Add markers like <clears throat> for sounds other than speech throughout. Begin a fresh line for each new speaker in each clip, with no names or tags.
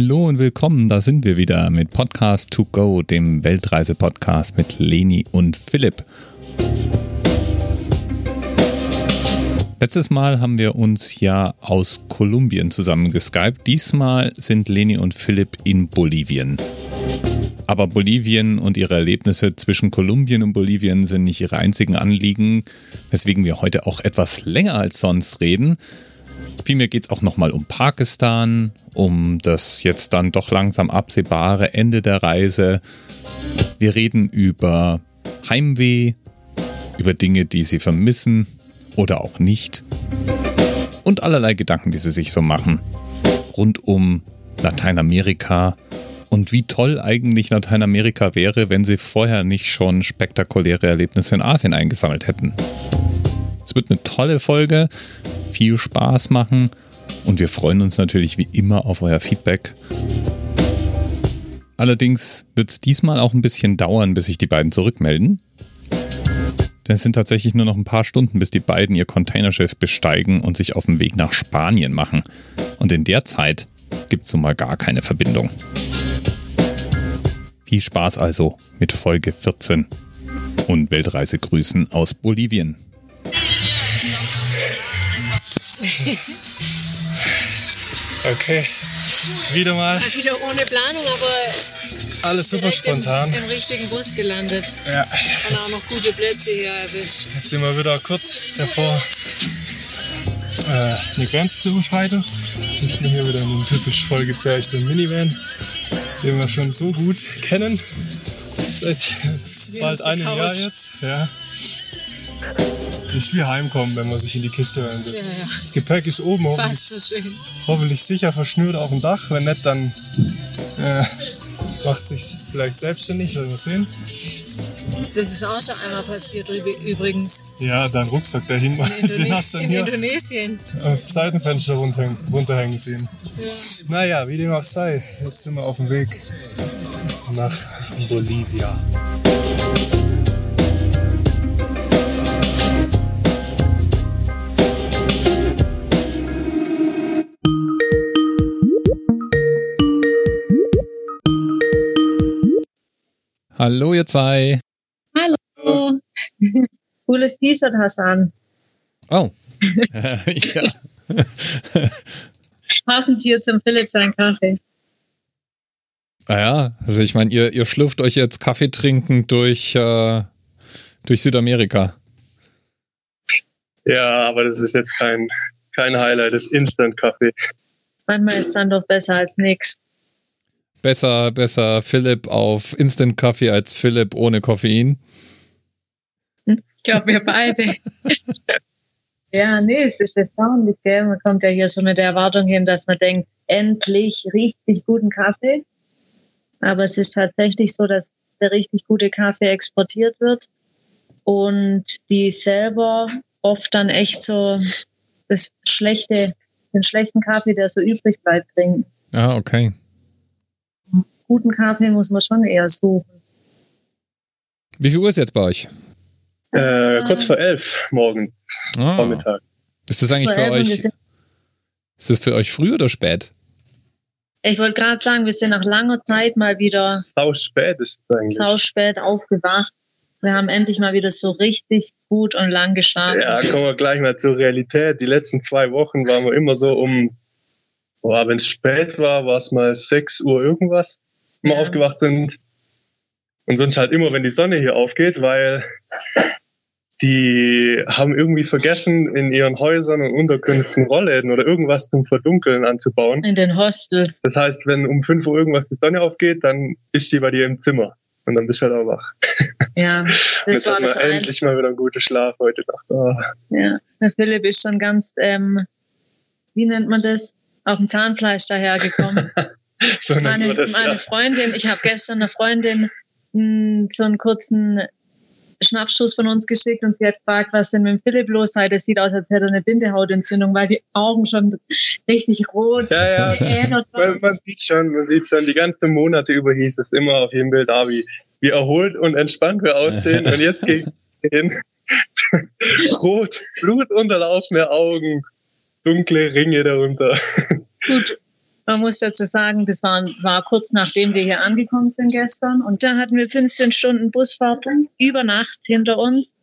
Hallo und willkommen, da sind wir wieder mit Podcast to go, dem Weltreise-Podcast mit Leni und Philipp. Letztes Mal haben wir uns ja aus Kolumbien zusammengeskypt. Diesmal sind Leni und Philipp in Bolivien. Aber Bolivien und ihre Erlebnisse zwischen Kolumbien und Bolivien sind nicht ihre einzigen Anliegen, weswegen wir heute auch etwas länger als sonst reden. Vielmehr geht es auch nochmal um Pakistan, um das jetzt dann doch langsam absehbare Ende der Reise. Wir reden über Heimweh, über Dinge, die sie vermissen oder auch nicht. Und allerlei Gedanken, die sie sich so machen. Rund um Lateinamerika und wie toll eigentlich Lateinamerika wäre, wenn sie vorher nicht schon spektakuläre Erlebnisse in Asien eingesammelt hätten. Es wird eine tolle Folge, viel Spaß machen und wir freuen uns natürlich wie immer auf euer Feedback. Allerdings wird es diesmal auch ein bisschen dauern, bis sich die beiden zurückmelden. Denn es sind tatsächlich nur noch ein paar Stunden, bis die beiden ihr Containerschiff besteigen und sich auf den Weg nach Spanien machen. Und in der Zeit gibt es nun mal gar keine Verbindung. Viel Spaß also mit Folge 14 und Weltreisegrüßen aus Bolivien. <laughs>
Okay, wieder mal.
Mal wieder ohne Planung, aber
Alles super spontan.
Im, im richtigen Bus gelandet.
Ja,
Und auch noch gute Plätze hier erwischt.
jetzt sind wir wieder kurz davor, äh, eine Grenze zu überschreiten. Jetzt sitzen wir hier wieder in einem typisch vollgepferchten Minivan, den wir schon so gut kennen. Seit bald einem. Jahr jetzt. Ja. Ist wie heimkommen, wenn man sich in die Kiste reinsetzt.
Ja, ja.
Das Gepäck ist oben hoffentlich,
so schön.
hoffentlich sicher verschnürt auf dem Dach. Wenn nicht, dann äh, macht sich vielleicht selbstständig, werden wir sehen.
Das ist auch schon einmal passiert üb- übrigens.
Ja, dein Rucksack, der hing,
In, <laughs>
den hast du
in
hier
Indonesien.
am Seitenfenster runterhängen, runterhängen sehen.
Ja.
Naja, wie dem auch sei, jetzt sind wir auf dem Weg nach Bolivia.
Hallo ihr zwei.
Hallo. <laughs> Cooles T-Shirt hast du an.
Oh. <laughs> ja. <laughs>
Passend hier zum Philipp sein Kaffee.
Naja, also ich meine, ihr, ihr schlürft euch jetzt Kaffee trinken durch, äh, durch Südamerika.
Ja, aber das ist jetzt kein, kein Highlight, das Instant-Kaffee.
Manchmal ist dann doch besser als nix.
Besser, besser Philipp auf Instant Kaffee als Philipp ohne Koffein.
Ich glaube, wir beide. <laughs> ja, nee, es ist erstaunlich, gell? Man kommt ja hier so mit der Erwartung hin, dass man denkt, endlich richtig guten Kaffee. Aber es ist tatsächlich so, dass der richtig gute Kaffee exportiert wird und die selber oft dann echt so das schlechte, den schlechten Kaffee, der so übrig bleibt, trinken.
Ah, okay.
Guten Kaffee muss man schon eher suchen.
Wie viel Uhr ist jetzt bei euch?
Äh, kurz vor elf morgen
Ah,
Vormittag.
ist das eigentlich für euch, ist das für euch früh oder spät?
Ich wollte gerade sagen, wir sind nach langer Zeit mal wieder
Sau spät ist es eigentlich.
sau spät aufgewacht. Wir haben endlich mal wieder so richtig gut und lang geschlafen.
Ja, kommen wir gleich mal zur Realität. Die letzten zwei Wochen waren wir immer so um, wenn es spät war, war es mal 6 Uhr irgendwas, wir
Ja.
aufgewacht sind. Und sonst halt immer, wenn die Sonne hier aufgeht, weil die haben irgendwie vergessen, in ihren Häusern und Unterkünften Rollläden oder irgendwas zum Verdunkeln anzubauen.
In den Hostels.
Das heißt, wenn um 5 Uhr irgendwas die Sonne aufgeht, dann ist sie bei dir im Zimmer. Und dann bist du halt auch wach.
Ja, <laughs> das
Jetzt
war
hat
das ein.
endlich mal wieder einen guten Schlaf heute Nacht. Oh.
Ja. Der Philipp ist schon ganz, ähm, wie nennt man das? Auf dem Zahnfleisch dahergekommen. <laughs> <laughs> Meine,
das,
meine
ja.
Freundin, ich habe gestern einer Freundin mh, so einen kurzen Schnappschuss von uns geschickt und sie hat gefragt, was denn mit dem Philipp los sei. Das sieht aus, als hätte er eine Bindehautentzündung, weil die Augen schon richtig rot
Ja, ja. <laughs> Man, man sieht schon, man sieht schon, die ganzen Monate über hieß es immer auf jedem Bild, ah, wie, wie erholt und entspannt wir aussehen. <laughs> und jetzt gegen den rot, blutunterlaufene Augen, dunkle Ringe darunter.
Gut. Man muss dazu sagen, das war, war kurz nachdem wir hier angekommen sind gestern. Und da hatten wir 15 Stunden Busfahrt über Nacht hinter uns.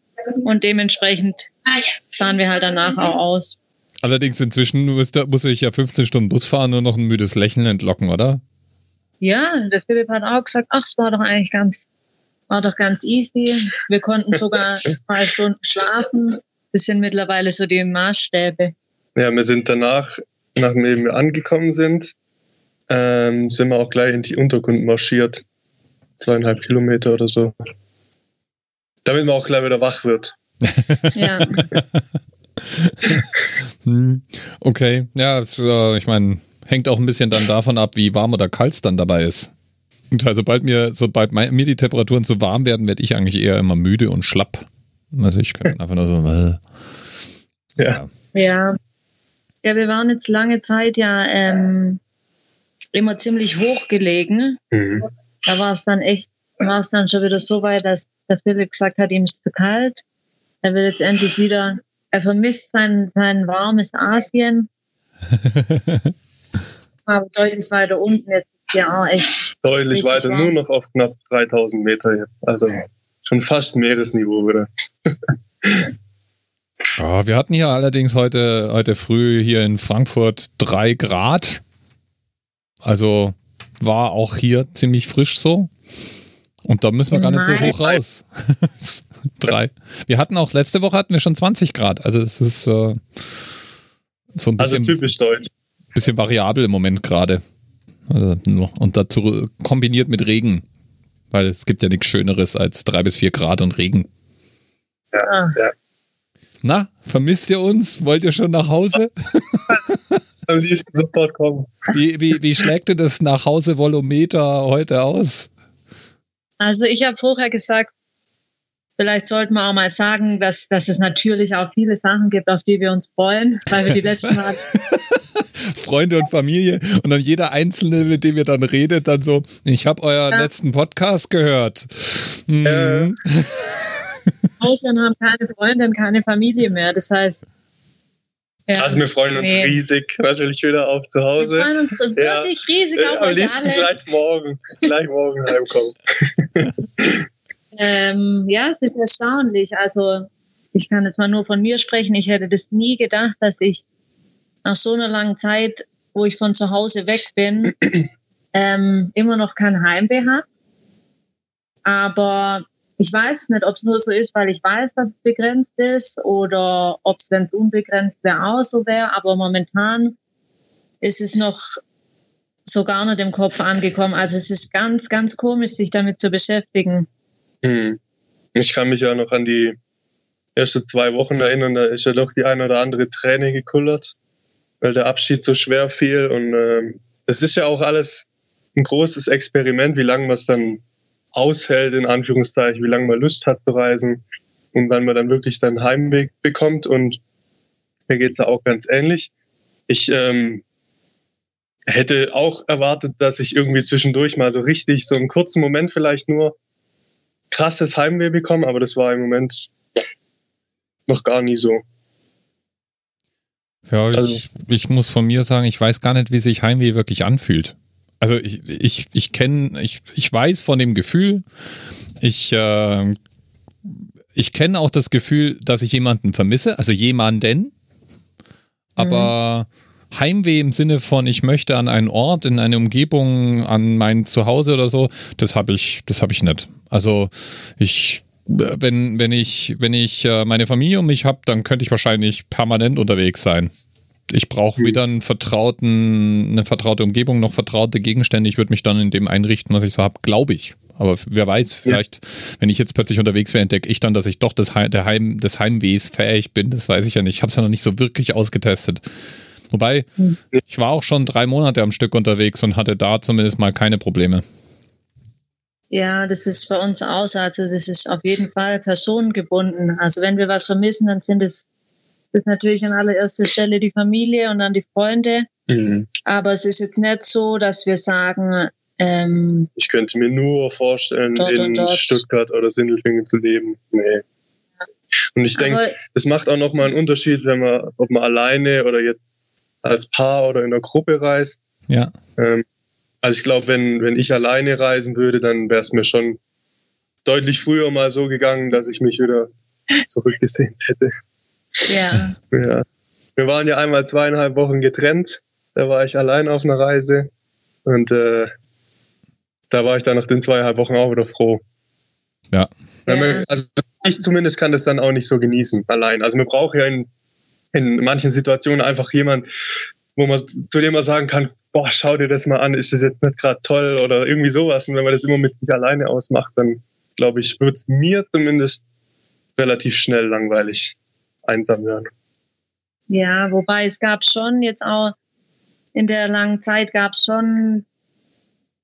Und dementsprechend sahen wir halt danach auch aus.
Allerdings inzwischen muss, da, muss ich ja 15 Stunden Bus fahren nur noch ein müdes Lächeln entlocken, oder?
Ja, der Philipp hat auch gesagt, ach, es war doch eigentlich ganz, war doch ganz easy. Wir konnten sogar <laughs> zwei Stunden schlafen. Das sind mittlerweile so die Maßstäbe.
Ja, wir sind danach, nachdem wir angekommen sind, ähm, sind wir auch gleich in die Untergrund marschiert. Zweieinhalb Kilometer oder so. Damit man auch gleich wieder wach wird.
Ja, <laughs>
Hm, Okay, ja, äh, ich meine, hängt auch ein bisschen dann davon ab, wie warm oder kalt es dann dabei ist. Und also sobald mir, sobald mein, mir die Temperaturen zu warm werden, werde ich eigentlich eher immer müde und schlapp. Also ich kann einfach nur so, äh,
Ja.
ja. Ja, wir waren jetzt lange Zeit ja ähm, immer ziemlich hoch gelegen.
Mhm.
Da war es dann echt, war es dann schon wieder so weit, dass der Philipp gesagt hat, ihm ist zu kalt. Er will jetzt endlich wieder, er vermisst sein, sein warmes Asien. <laughs> Aber deutlich weiter unten jetzt ja auch echt.
Deutlich weiter,
warm.
nur noch auf knapp 3000 Meter jetzt. Also schon fast Meeresniveau wieder. <laughs>
Ja, wir hatten hier allerdings heute, heute früh hier in Frankfurt drei Grad. Also war auch hier ziemlich frisch so. Und da müssen wir gar nicht so hoch raus. <laughs> drei. Wir hatten auch, letzte Woche hatten wir schon 20 Grad. Also es ist äh, so ein
Also
bisschen,
typisch deutsch.
bisschen variabel im Moment gerade. Also, und dazu kombiniert mit Regen. Weil es gibt ja nichts Schöneres als drei bis vier Grad und Regen.
Ah,
Na, vermisst ihr uns? Wollt ihr schon nach Hause? <laughs>
Am liebsten sofort kommen.
Wie, wie, wie schlägt denn das nach Hause Volumeter heute aus?
Also ich habe vorher gesagt, vielleicht sollten wir auch mal sagen, dass, dass es natürlich auch viele Sachen gibt, auf die wir uns freuen, weil wir die letzten Mal <laughs>
Freunde und Familie und dann jeder Einzelne, mit dem ihr dann redet, dann so, ich habe euren
Ja.
letzten Podcast gehört. Mhm.
Äh. <laughs>
Eltern haben keine Freundin, keine Familie mehr. Das heißt, ja,
Also wir freuen uns
Nee.
riesig natürlich wieder auf zu
wir
Hause.
freuen uns wirklich riesig
Äh,
auf
Am
euch
liebsten
alle.
gleich morgen. Gleich morgen heimkommen. <laughs>
Ähm, ja, es ist erstaunlich. Also ich kann jetzt mal nur von mir sprechen. Ich hätte das nie gedacht, dass ich nach so einer langen Zeit, wo ich von zu Hause weg bin, <clears throat> ähm, immer noch kein Heimweh habe. Aber ich weiß nicht, ob es nur so ist, weil ich weiß, dass es begrenzt ist oder ob es, wenn es unbegrenzt wäre, auch so wäre. Aber momentan ist es noch so gar nicht im Kopf angekommen. Also es ist ganz, ganz komisch, sich damit zu beschäftigen.
Hm. Ich kann mich ja noch an die ersten zwei Wochen erinnern, da ist ja doch die eine oder andere Träne gekullert, weil der Abschied so schwer fiel. Und ähm, es ist ja auch alles ein großes Experiment, wie lange man es dann aushält, in Anführungszeichen, wie lange man Lust hat zu reisen und wann man dann wirklich seinen Heimweg bekommt. Und mir geht's ja auch ganz ähnlich. Ich ähm, hätte auch erwartet, dass ich irgendwie zwischendurch mal so richtig, so einen kurzen Moment vielleicht nur krasses Heimweh bekomme, aber das war im Moment noch gar nie so.
Ja, ich,
Also-
ich muss von mir sagen, ich weiß gar nicht, wie sich Heimweh wirklich anfühlt. Also ich, ich, ich kenne, ich, ich weiß von dem Gefühl, ich, äh, ich kenne auch das Gefühl, dass ich jemanden vermisse, also jemanden, aber Heimweh im Sinne von, ich möchte an einen Ort, in eine Umgebung, an mein Zuhause oder so, das habe ich, das habe ich nicht. Also ich, wenn, wenn ich, wenn ich äh, meine Familie um mich habe, dann könnte ich wahrscheinlich permanent unterwegs sein. Ich brauche
Hm.
weder einen vertrauten, eine vertraute Umgebung noch vertraute Gegenstände. Ich würde mich dann in dem einrichten, was ich so habe, glaube ich. Aber wer weiß, vielleicht, wenn ich jetzt plötzlich unterwegs wäre, entdecke ich dann, dass ich doch des, Heim, der Heim, des Heimwehs fähig bin. Das weiß ich ja nicht. Ich habe es ja noch nicht so wirklich ausgetestet. Wobei,
Hm.
ich war auch schon drei Monate am Stück unterwegs und hatte da zumindest mal keine Probleme.
Ja, das ist bei uns auch so. Also das ist auf jeden Fall personengebunden. Also wenn wir was vermissen, dann sind es ist natürlich an allererster Stelle die Familie und dann die Freunde. Aber es ist jetzt nicht so, dass wir sagen, ähm,
Ich könnte mir nur vorstellen,
Dort
in
dort.
Stuttgart oder Sindelfingen zu leben. Nee. Und ich denke, es macht auch nochmal einen Unterschied, wenn man, ob man alleine oder jetzt als Paar oder in der Gruppe reist.
Ja.
Ähm, also ich glaube, wenn, wenn ich alleine reisen würde, dann wäre es mir schon deutlich früher mal so gegangen, dass ich mich wieder zurückgesehnt hätte.
Ja.
Ja. Wir waren ja einmal zweieinhalb Wochen getrennt. Da war ich allein auf einer Reise. Und äh, da war ich dann nach den zweieinhalb Wochen auch wieder froh.
Ja.
Ja.
also ich zumindest kann das dann auch nicht so genießen, allein. Also man braucht ja in, in manchen Situationen einfach jemand, wo man zu dem man sagen kann, boah, schau dir das mal an, ist das jetzt nicht gerade toll oder irgendwie sowas. Und wenn man das immer mit sich alleine ausmacht, dann glaube ich, wird es mir zumindest relativ schnell langweilig einsam werden.
Ja, wobei es gab schon jetzt auch in der langen Zeit gab es schon,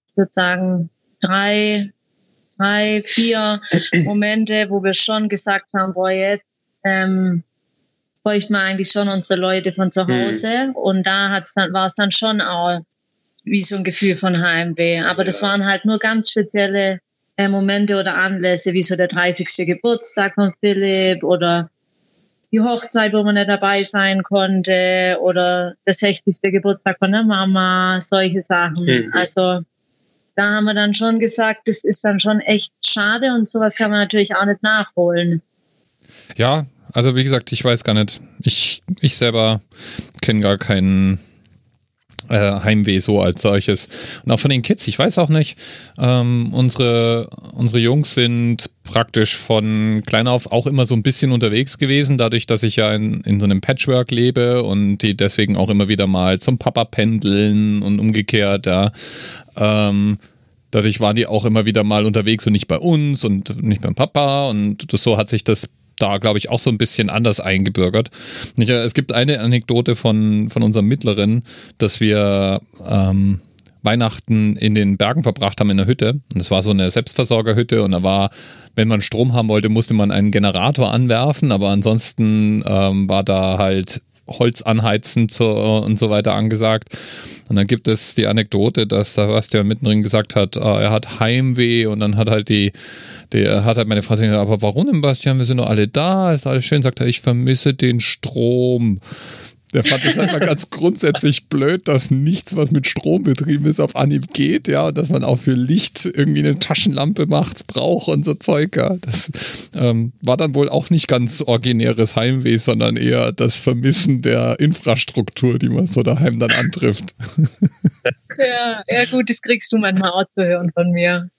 ich würde sagen, drei, drei, vier <clears throat> Momente, wo wir schon gesagt haben, boah, jetzt ähm, bräuchten wir eigentlich schon unsere Leute von zu
Mhm.
Hause. Und da hat's dann, war es dann schon auch wie so ein Gefühl von Heimweh. Aber das
Ja.
waren halt nur ganz spezielle äh, Momente oder Anlässe, wie so der 30. Geburtstag von Philipp oder die Hochzeit, wo man nicht dabei sein konnte oder der 60. Geburtstag von der Mama, solche Sachen.
Mhm.
Also da haben wir dann schon gesagt, das ist dann schon echt schade und sowas kann man natürlich auch nicht nachholen.
Ja, also wie gesagt, ich weiß gar nicht. Ich, ich selber kenne gar keinen Heimweh so als solches. Und auch von den Kids, ich weiß auch nicht. Ähm, unsere, unsere Jungs sind praktisch von klein auf auch immer so ein bisschen unterwegs gewesen, dadurch, dass ich ja in, in so einem Patchwork lebe und die deswegen auch immer wieder mal zum Papa pendeln und umgekehrt, ja. Ähm, Dadurch waren die auch immer wieder mal unterwegs und nicht bei uns und nicht beim Papa. Und so hat sich das da, glaube ich, auch so ein bisschen anders eingebürgert. Äh, es gibt eine Anekdote von, von unserem Mittleren, dass wir ähm, Weihnachten in den Bergen verbracht haben in der Hütte. Und das war so eine Selbstversorgerhütte und da war, wenn man Strom haben wollte, musste man einen Generator anwerfen, aber ansonsten ähm, war da halt Holz anheizen zu, und so weiter angesagt. Und dann gibt es die Anekdote, dass da Sebastian mittendrin gesagt hat, äh, er hat Heimweh und dann hat halt die, der hat halt meine Frau gesagt, aber warum denn, Bastian? Wir sind doch alle da, ist alles schön. Sagt er, ich vermisse den Strom. Der fand es halt mal ganz grundsätzlich blöd, dass nichts, was mit Strom betrieben ist, auf Anhieb geht, ja, und dass man auch für Licht irgendwie eine Taschenlampe macht, braucht und so Zeug, ja. Das ähm, war dann wohl auch nicht ganz originäres Heimweh, sondern eher das Vermissen der Infrastruktur, die man so daheim dann antrifft. <laughs>
Ja, ja gut, das kriegst du manchmal auch zu hören von mir.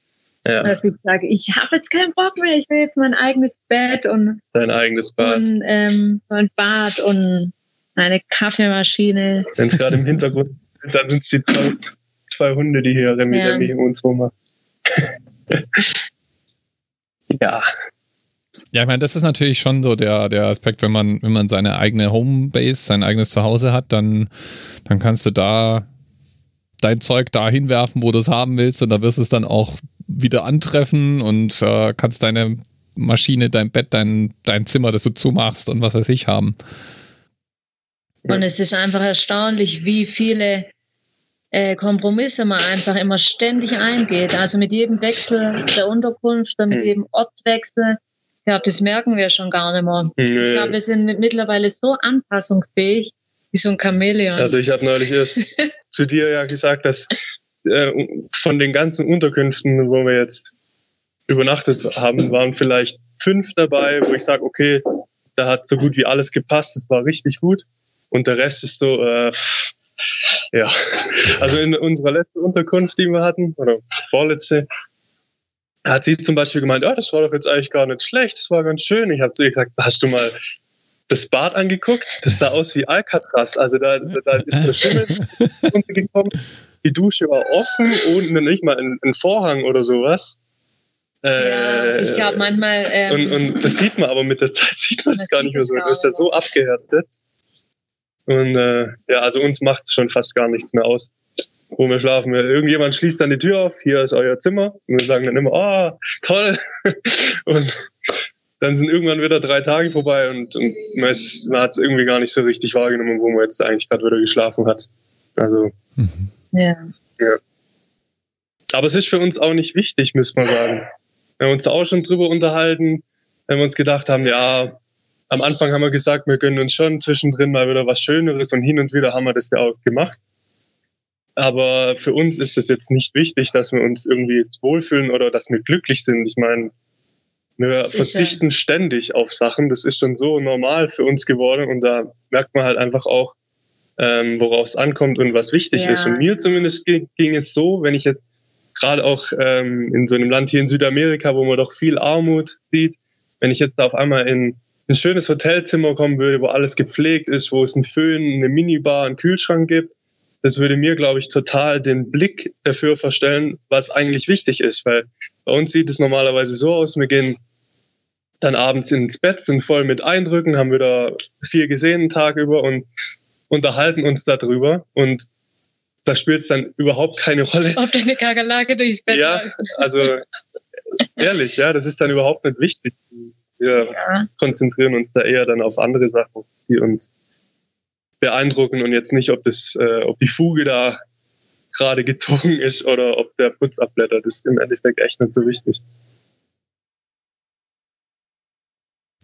Ja,
Dass ich sage, ich habe jetzt keinen Bock mehr, ich will jetzt mein eigenes Bett und,
dein eigenes Bad.
und ähm, so ein Bad und eine Kaffeemaschine.
Wenn es gerade im Hintergrund sind, dann sind es die zwei, zwei Hunde, die hier Remi
Ja.
Remi uns rum machen. <laughs> ja,
Ja, ich meine, das ist natürlich schon so der, der Aspekt, wenn man, wenn man seine eigene Homebase, sein eigenes Zuhause hat, dann, dann kannst du da dein Zeug da hinwerfen, wo du es haben willst und da wirst du es dann auch wieder antreffen und äh, kannst deine Maschine, dein Bett, dein, dein Zimmer, das du zumachst und was weiß ich haben.
Und es ist einfach erstaunlich, wie viele äh, Kompromisse man einfach immer ständig eingeht. Also mit jedem Wechsel der Unterkunft mit
Hm.
jedem Ortswechsel. Ich glaube, das merken wir schon gar nicht mehr. Ich
nö.
glaube, wir sind mit- mittlerweile so anpassungsfähig wie so ein Chamäleon.
Also ich habe neulich erst <laughs> zu dir ja gesagt, dass äh, von den ganzen Unterkünften, wo wir jetzt übernachtet haben, waren vielleicht fünf dabei, wo ich sage, okay, da hat so gut wie alles gepasst, das war richtig gut. Und der Rest ist so, äh, ja. Also in unserer letzten Unterkunft, die wir hatten, oder vorletzte, hat sie zum Beispiel gemeint, ah, das war doch jetzt eigentlich gar nicht schlecht, das war ganz schön. Ich habe zu ihr gesagt, hast du mal das Bad angeguckt? Das sah aus wie Alcatraz. Also da, da, ist der Schimmel <laughs> runtergekommen. Die Dusche war offen und nicht mal ein, ein Vorhang oder sowas.
ja,
Äh,
ich glaube manchmal. Ähm,
und, und das sieht man aber mit der Zeit sieht man
Man
das gar nicht mehr so. Du bist ja so abgehärtet. Und äh, ja, also uns macht schon fast gar nichts mehr aus, wo wir schlafen. Irgendjemand schließt dann die Tür auf, hier ist euer Zimmer. Und wir sagen dann immer, oh, toll. <laughs> und dann sind irgendwann wieder drei Tage vorbei und, und man, ist- man hat es irgendwie gar nicht so richtig wahrgenommen, wo man jetzt eigentlich gerade wieder geschlafen hat. Also,
ja.
aber es ist für uns auch nicht wichtig, müsste man sagen. Wir haben uns auch schon drüber unterhalten, wenn wir uns gedacht haben, ja, am Anfang haben wir gesagt, wir gönnen uns schon zwischendrin mal wieder was Schöneres und hin und wieder haben wir das ja auch gemacht. Aber für uns ist es jetzt nicht wichtig, dass wir uns irgendwie wohlfühlen oder dass wir glücklich sind. Ich meine, wir
Sicher.
verzichten ständig auf Sachen. Das ist schon so normal für uns geworden und da merkt man halt einfach auch, ähm, worauf es ankommt und was wichtig
Ja.
ist. Und mir zumindest ging, ging es so, wenn ich jetzt gerade auch ähm, in so einem Land hier in Südamerika, wo man doch viel Armut sieht, wenn ich jetzt da auf einmal in ein schönes Hotelzimmer kommen würde, wo alles gepflegt ist, wo es einen Föhn, eine Minibar, einen Kühlschrank gibt, das würde mir, glaube ich, total den Blick dafür verstellen, was eigentlich wichtig ist. Weil bei uns sieht es normalerweise so aus, wir gehen dann abends ins Bett, sind voll mit Eindrücken, haben wieder viel gesehen den Tag über und unterhalten uns darüber. Und da spielt es dann überhaupt keine Rolle,
Ob deine Kakerlake durchs Bett
Ja. also ehrlich, ja, das ist dann überhaupt nicht wichtig. Wir
Ja.
konzentrieren uns da eher dann auf andere Sachen, die uns beeindrucken und jetzt nicht, ob das, äh, ob die Fuge da gerade gezogen ist oder ob der Putz abblättert, ist im Endeffekt echt nicht so wichtig.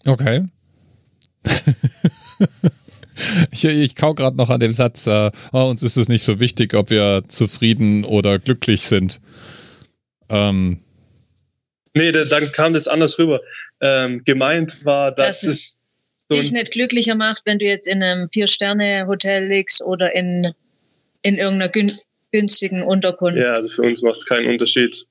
Okay. <laughs> ich, ich kau gerade noch an dem Satz, äh, oh, uns ist es nicht so wichtig, ob wir zufrieden oder glücklich sind. Ähm,
Nee, da, dann kam das anders rüber. Ähm, gemeint war, dass
Das ist
es so
dich nicht glücklicher macht, wenn du jetzt in einem Vier-Sterne-Hotel liegst oder in, in irgendeiner gün günstigen Unterkunft.
ja, also für uns macht es keinen Unterschied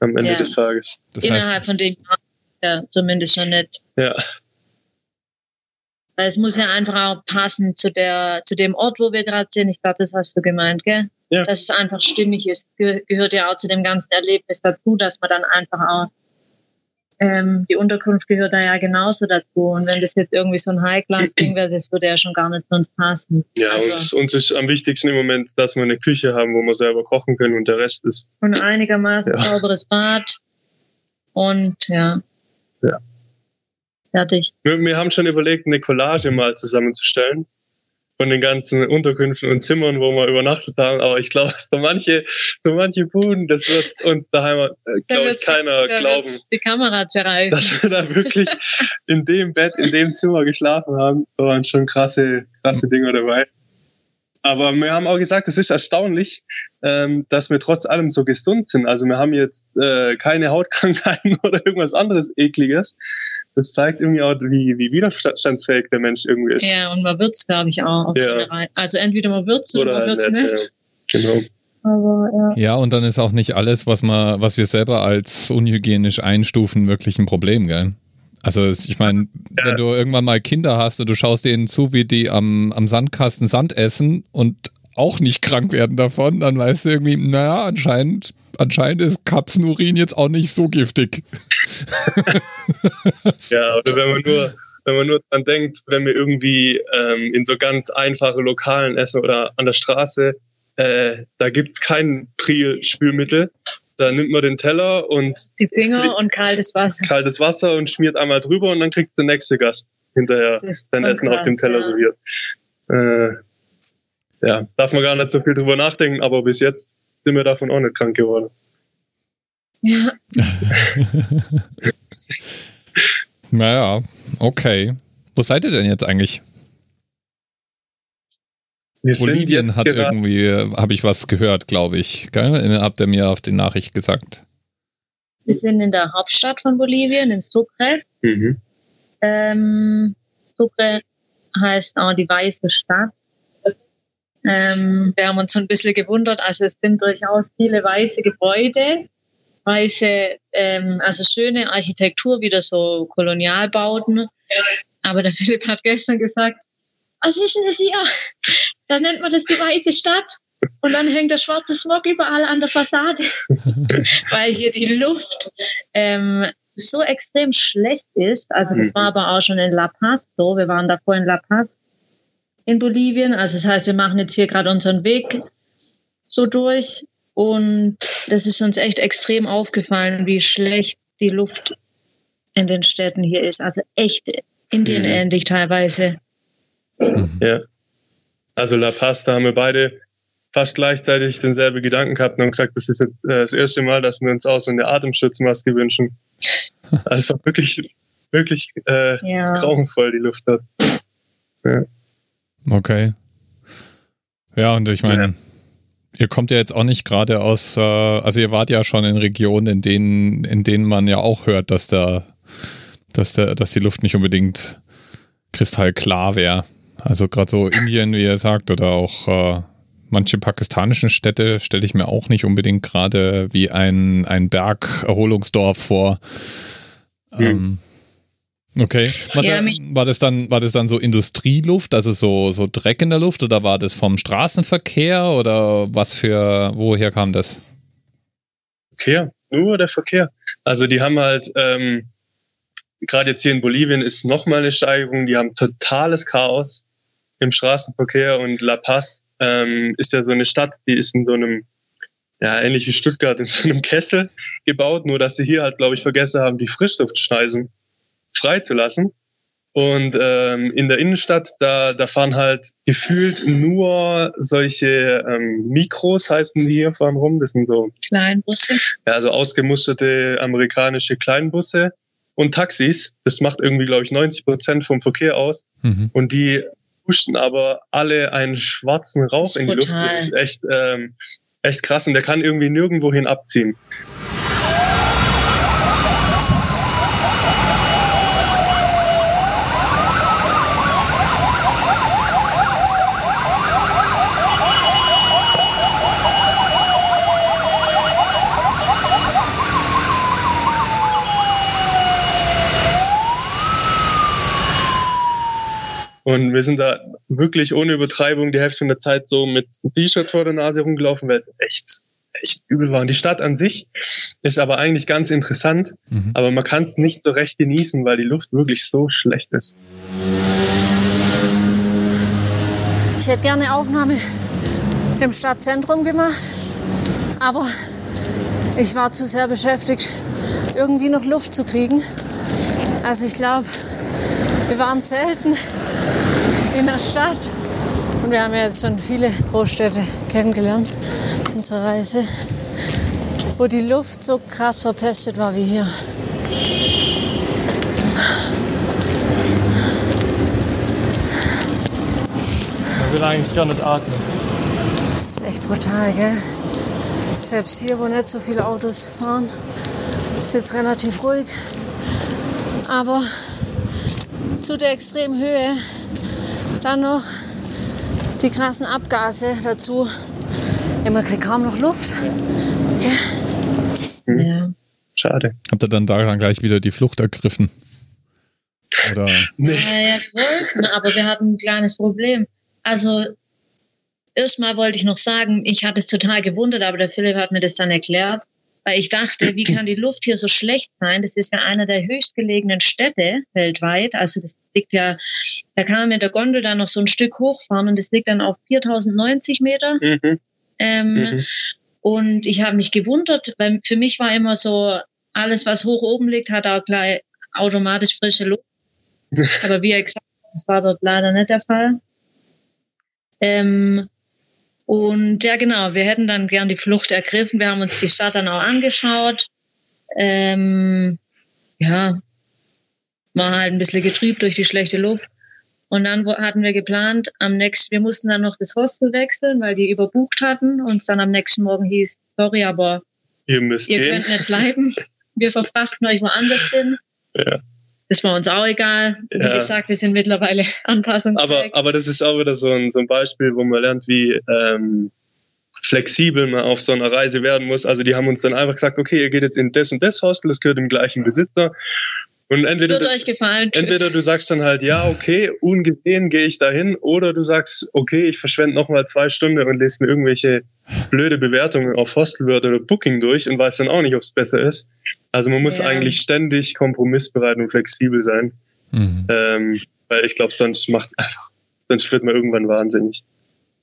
am Ende
Ja.
des Tages.
das
Innerhalb von dem Jahr ja, zumindest schon nicht.
Ja,
Weil es muss ja einfach auch passen zu der, zu dem Ort, wo wir gerade sind. Ich glaube, das hast du gemeint, gell?
Ja.
Dass es einfach stimmig ist. Ge gehört ja auch zu dem ganzen Erlebnis dazu, dass man dann einfach auch ähm, die Unterkunft gehört da ja genauso dazu. Und wenn das jetzt irgendwie so ein High-Class-Ding wäre, das würde ja schon gar nicht zu uns passen.
ja
Also-
uns, uns ist am wichtigsten im Moment, dass wir eine Küche haben, wo wir selber kochen können und der Rest ist.
Und einigermaßen
Ja.
sauberes Bad. Und ja.
Ja.
Fertig.
Wir, wir haben schon überlegt, eine Collage mal zusammenzustellen von den ganzen Unterkünften und Zimmern, wo wir übernachtet haben. Aber ich glaube, so manche, so manche Buden, das wird uns daheim, äh, glaube ich, keiner
Da
glauben,
die Kamera zerreißen.
dass wir da wirklich <laughs> in dem Bett, in dem Zimmer geschlafen haben. Da waren schon krasse, krasse Dinge dabei. Aber wir haben auch gesagt, es ist erstaunlich, ähm, dass wir trotz allem so gesund sind. Also wir haben jetzt äh, keine Hautkrankheiten <laughs> oder irgendwas anderes ekliges. Das zeigt irgendwie auch, wie, wie widerstandsfähig der Mensch irgendwie ist.
Ja, und man wird's, glaube ich, auch. Auf
Ja.
so eine Reihe. Also entweder man wird's oder,
Oder
man
halt
wird's
nicht.
nicht.
Ja. Genau.
Aber ja.
ja, und dann ist auch nicht alles, was man, was wir selber als unhygienisch einstufen, wirklich ein Problem, gell? Also es- ich meine,
Ja.
wenn du irgendwann mal Kinder hast und du schaust denen zu, wie die am, am Sandkasten Sand essen und auch nicht krank werden davon, dann weißt du irgendwie, naja, anscheinend, anscheinend ist Katzenurin jetzt auch nicht so giftig. <laughs>
Ja, oder wenn man nur, wenn man nur dran denkt, wenn wir irgendwie ähm, in so ganz einfache Lokalen essen oder an der Straße, äh, da gibt's kein Priel-Spülmittel. Da nimmt man den Teller und
Die Finger und kaltes Wasser.
kaltes Wasser und schmiert einmal drüber und dann kriegt der nächste Gast hinterher sein Essen auf dem
krass,
Teller
ja.
serviert. Äh, ja, darf man gar nicht so viel drüber nachdenken, aber bis jetzt sind wir davon auch nicht krank geworden.
Ja. <laughs>
Naja, okay. Wo seid ihr denn jetzt eigentlich?
Wir
Bolivien hat irgendwie, habe ich was gehört, glaube ich. Gell? Habt ihr mir auf die Nachricht gesagt.
Wir sind in der Hauptstadt von Bolivien, in Sucre.
Mhm.
Ähm, Sucre heißt auch die weiße Stadt. Ähm, wir haben uns so ein bisschen gewundert, also es sind durchaus viele weiße Gebäude, weiße, ähm, also schöne Architektur, wieder so Kolonialbauten. Aber der Philipp hat gestern gesagt, was ist denn das hier? <laughs> Da nennt man das die weiße Stadt. Und dann hängt der schwarze Smog überall an der Fassade, <laughs> weil hier die Luft ähm, so extrem schlecht ist. Also das
Mhm.
war aber auch schon in La Paz so. Wir waren davor in La Paz in Bolivien. Also das heißt, wir machen jetzt hier gerade unseren Weg so durch. Und das ist uns echt extrem aufgefallen, wie schlecht die Luft in den Städten hier ist. Also echt Indien
Mhm.
ähnlich teilweise.
Ja. Also La Paz, da haben wir beide fast gleichzeitig denselben Gedanken gehabt und haben gesagt, das ist äh, das erste Mal, dass wir uns auch so eine Atemschutzmaske wünschen. Also es war wirklich, wirklich äh,
Ja.
grauenvoll, die Luft hat.
Okay. Ja, und ich meine, ja. ihr kommt ja jetzt auch nicht gerade aus, äh, also ihr wart ja schon in Regionen, in denen, in denen man ja auch hört, dass da, dass der, dass die Luft nicht unbedingt kristallklar wäre. Also gerade so Indien, wie ihr sagt, oder auch äh, manche pakistanischen Städte stelle ich mir auch nicht unbedingt gerade wie ein, ein Bergerholungsdorf vor. Mhm. Ähm, okay. Was, ja, war, das dann, war das dann so Industrieluft, also so, so Dreck in der Luft oder war das vom Straßenverkehr oder was für, woher kam das?
Verkehr, nur der Verkehr. Also die haben halt, ähm, gerade jetzt hier in Bolivien ist nochmal eine Steigerung, die haben totales Chaos im Straßenverkehr und La Paz ähm, ist ja so eine Stadt, die ist in so einem, ja, ähnlich wie Stuttgart, in so einem Kessel gebaut, nur dass sie hier halt, glaube ich, vergessen haben, die Frischluftschneisen freizulassen. Und ähm, in der Innenstadt, da, da fahren halt gefühlt nur solche ähm, Mikros, heißen die hier vor allem rum. Das sind so
Kleinbusse.
Ja, so ausgemusterte amerikanische Kleinbusse und Taxis. Das macht irgendwie, glaube ich, 90 Prozent vom Verkehr aus. Mhm. Und die pusten aber alle einen schwarzen Rauch in die Luft. Das ist echt, ähm, echt krass und der kann irgendwie nirgendwohin abziehen. Und wir sind da wirklich ohne Übertreibung die Hälfte der Zeit so mit T-Shirt vor der Nase rumgelaufen, weil es echt, echt übel war. Und die Stadt an sich ist aber eigentlich ganz interessant, mhm. aber man kann es nicht so recht genießen, weil die Luft wirklich so schlecht ist.
Ich hätte gerne Aufnahme im Stadtzentrum gemacht, aber ich war zu sehr beschäftigt, irgendwie noch Luft zu kriegen. Also ich glaube, wir waren selten in der Stadt. Und wir haben ja jetzt schon viele Großstädte kennengelernt in unserer Reise, wo die Luft so krass verpestet war wie hier.
Man will eigentlich gar nicht atmen.
Das ist echt brutal, gell? Selbst hier, wo nicht so viele Autos fahren, ist jetzt relativ ruhig. Aber zu der extremen Höhe dann noch die krassen Abgase dazu. Man kriegt kaum noch Luft.
Ja. ja. Schade.
Habt ihr dann daran gleich wieder die Flucht ergriffen?
Oder? Nee. Ja, wir wollten, aber wir hatten ein kleines Problem. Also, erstmal wollte ich noch sagen, ich hatte es total gewundert, aber der Philipp hat mir das dann erklärt. Weil ich dachte, wie kann die Luft hier so schlecht sein? Das ist ja einer der höchstgelegenen Städte weltweit. Also das liegt ja, da kann man mit der Gondel dann noch so ein Stück hochfahren und das liegt dann auf 4090 Meter. Mhm. Ähm, mhm. Und ich habe mich gewundert, weil für mich war immer so, alles, was hoch oben liegt, hat auch gleich automatisch frische Luft. <laughs> Aber wie gesagt, das war dort leider nicht der Fall. Ähm, und ja, genau, wir hätten dann gern die Flucht ergriffen. Wir haben uns die Stadt dann auch angeschaut. Ähm, ja, war halt ein bisschen getrübt durch die schlechte Luft. Und dann hatten wir geplant, am nächsten, wir mussten dann noch das Hostel wechseln, weil die überbucht hatten. Und dann am nächsten Morgen hieß, sorry, aber
ihr, müsst
ihr
gehen.
könnt nicht bleiben. <laughs> Wir verfrachten euch woanders hin. Ja. Das war uns auch egal. Wie ja. gesagt, wir sind mittlerweile <laughs> anpassungsfähig.
Aber, aber das ist auch wieder so ein, so ein Beispiel, wo man lernt, wie ähm, flexibel man auf so einer Reise werden muss. Also die haben uns dann einfach gesagt, okay, ihr geht jetzt in das und das Hostel, das gehört dem gleichen Besitzer. Und entweder,
das wird euch gefallen.
entweder du sagst dann halt, ja, okay, ungesehen gehe ich dahin, oder du sagst, okay, ich verschwende nochmal zwei Stunden und lese mir irgendwelche blöde Bewertungen auf Hostelword oder Booking durch und weiß dann auch nicht, ob es besser ist. Also man muss ja. eigentlich ständig kompromissbereit und flexibel sein. Mhm. Ähm, weil ich glaube, sonst macht es einfach, sonst wird man irgendwann wahnsinnig.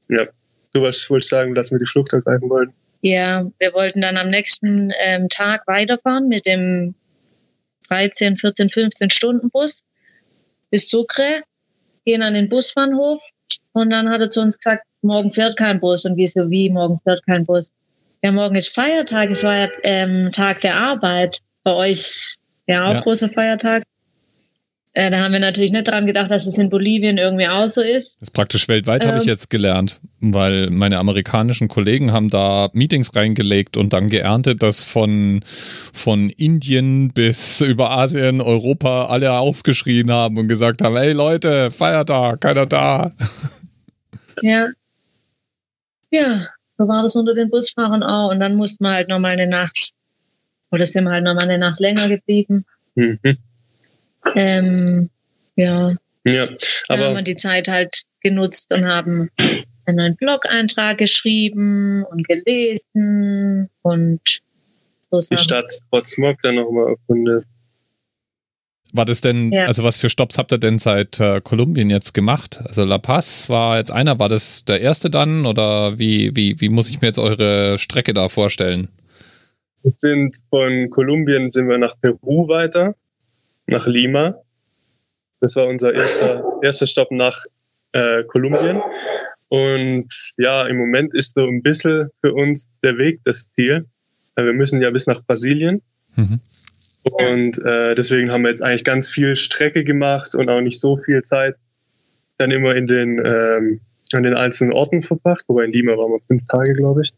Ja. Du wolltest sagen, dass wir die Flucht ergreifen wollen.
Ja, wir wollten dann am nächsten ähm, Tag weiterfahren mit dem 13, 14, 15 Stunden Bus bis Sucre, gehen an den Busbahnhof und dann hat er zu uns gesagt, morgen fährt kein Bus. Und wir so, wie, morgen fährt kein Bus? Ja, morgen ist Feiertag, es war ja ähm, Tag der Arbeit bei euch. Ja, auch ja. großer Feiertag. Äh, da haben wir natürlich nicht dran gedacht, dass es in Bolivien irgendwie auch so ist.
Das ist praktisch weltweit, habe ich
Ähm.
jetzt gelernt, weil meine amerikanischen Kollegen haben da Meetings reingelegt und dann geerntet, dass von, von Indien bis über Asien, Europa alle aufgeschrien haben und gesagt haben, hey Leute, Feiertag, keiner da.
Ja. Ja, so war das unter den Busfahrern auch. Und dann mussten wir halt nochmal eine Nacht, oder sind wir halt nochmal eine Nacht länger geblieben.
Mhm.
Ähm, ja,
Ja,
dann haben
aber
wir die Zeit halt genutzt und haben einen neuen Blog-Eintrag geschrieben und gelesen und so
die. Stadt trotz Smog dann nochmal erkundet.
War das denn,
Ja.
also was für Stops habt ihr denn seit äh, Kolumbien jetzt gemacht? Also La Paz war jetzt einer, war das der erste dann oder wie, wie, wie muss ich mir jetzt eure Strecke da vorstellen?
Wir sind von Kolumbien sind wir nach Peru weiter, nach Lima. Das war unser erster, erster Stopp nach äh, Kolumbien. Und ja, im Moment ist so ein bisschen für uns der Weg das Ziel. Äh, Wir müssen ja bis nach Brasilien.
Mhm.
Und äh, deswegen haben wir jetzt eigentlich ganz viel Strecke gemacht und auch nicht so viel Zeit dann immer in den, ähm, an den einzelnen Orten verbracht. Wobei in Lima waren wir fünf Tage, glaube ich.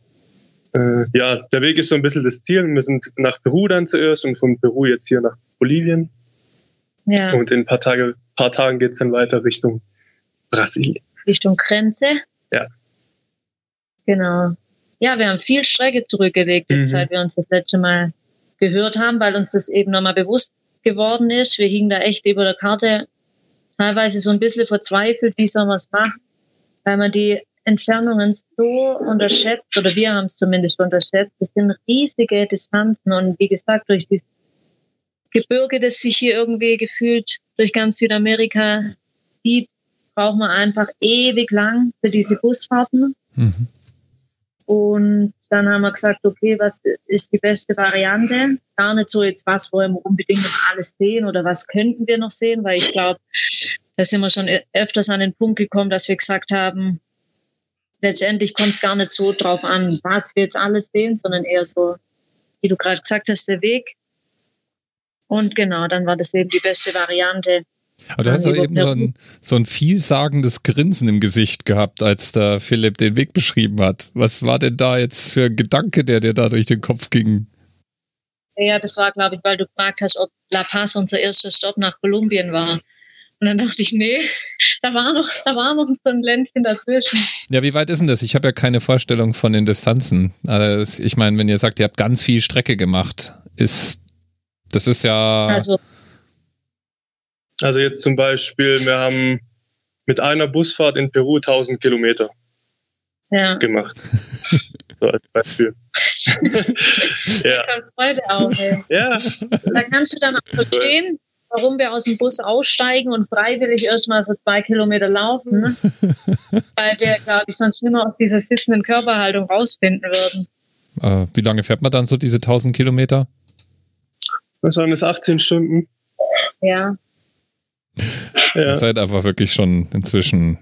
Äh, ja, der Weg ist so ein bisschen das Ziel. Wir sind nach Peru dann zuerst und von Peru jetzt hier nach Bolivien.
Ja,
Und in ein paar, Tage, paar Tagen geht's dann weiter Richtung Brasilien.
Richtung Grenze.
Ja.
Genau. Ja, wir haben viel Strecke zurückgelegt,
Mhm.
seit wir uns das letzte Mal gehört haben, weil uns das eben nochmal bewusst geworden ist. Wir hingen da echt über der Karte teilweise so ein bisschen verzweifelt, wie soll man es machen, weil man die Entfernungen so unterschätzt, oder wir haben es zumindest unterschätzt. Das sind riesige Distanzen und wie gesagt, durch die Gebirge, das sich hier irgendwie gefühlt durch ganz Südamerika zieht, braucht man einfach ewig lang für diese Busfahrten.
Mhm.
Und dann haben wir gesagt, okay, was ist die beste Variante? Gar nicht so jetzt, was wollen wir unbedingt noch alles sehen oder was könnten wir noch sehen, weil ich glaube, da sind wir schon öfters an den Punkt gekommen, dass wir gesagt haben, letztendlich kommt es gar nicht so drauf an, was wir jetzt alles sehen, sondern eher so, wie du gerade gesagt hast, der Weg. Und genau, dann war das eben die beste Variante.
Aber du hast doch eben so ein, so ein vielsagendes Grinsen im Gesicht gehabt, als der Philipp den Weg beschrieben hat. Was war denn da jetzt für ein Gedanke, der dir da durch den Kopf ging?
Ja, das war, glaube ich, weil du gefragt hast, ob La Paz unser erster Stopp nach Kolumbien war. Und dann dachte ich, nee, <laughs> da war noch, da war noch so ein Ländchen dazwischen.
Ja, wie weit ist denn das? Ich habe ja keine Vorstellung von den Distanzen. Also ich meine, wenn ihr sagt, ihr habt ganz viel Strecke gemacht, ist das ist ja
Also,
Also jetzt zum Beispiel, wir haben mit einer Busfahrt in Peru 1000 Kilometer
ja,
gemacht. <laughs> so als Beispiel. <laughs> ja.
kommt Freude auf. Ey.
ja,
Da kannst du dann auch verstehen, warum wir aus dem Bus aussteigen und freiwillig erstmal so zwei Kilometer laufen, ne? <laughs> weil wir, glaube ich, sonst mehr aus dieser sitzenden Körperhaltung rausfinden würden.
äh, wie lange fährt man dann so diese 1000 Kilometer?
Was waren das, 18 Stunden?
Ja,
Ihr
Ja.
seid einfach wirklich schon inzwischen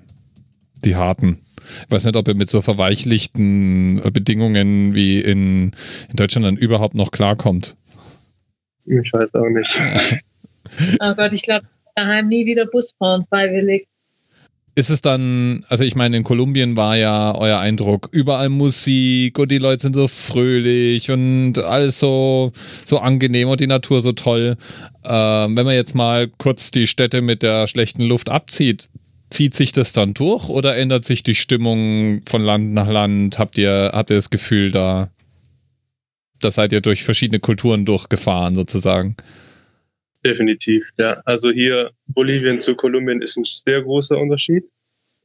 die harten. Ich weiß nicht, ob ihr mit so verweichlichten äh, Bedingungen wie in, in Deutschland dann überhaupt noch klarkommt.
Ich weiß auch nicht.
oh Gott, ich glaube, daheim nie wieder Bus fahren, freiwillig.
Ist es dann, also ich meine, in Kolumbien war ja euer Eindruck, überall Musik und die Leute sind so fröhlich und alles so, so angenehm und die Natur so toll. Ähm, wenn man jetzt mal kurz die Städte mit der schlechten Luft abzieht, zieht sich das dann durch oder ändert sich die Stimmung von Land nach Land? Habt ihr, habt ihr das Gefühl, da, da seid ihr durch verschiedene Kulturen durchgefahren sozusagen?
Definitiv, ja. Also hier Bolivien zu Kolumbien ist ein sehr großer Unterschied.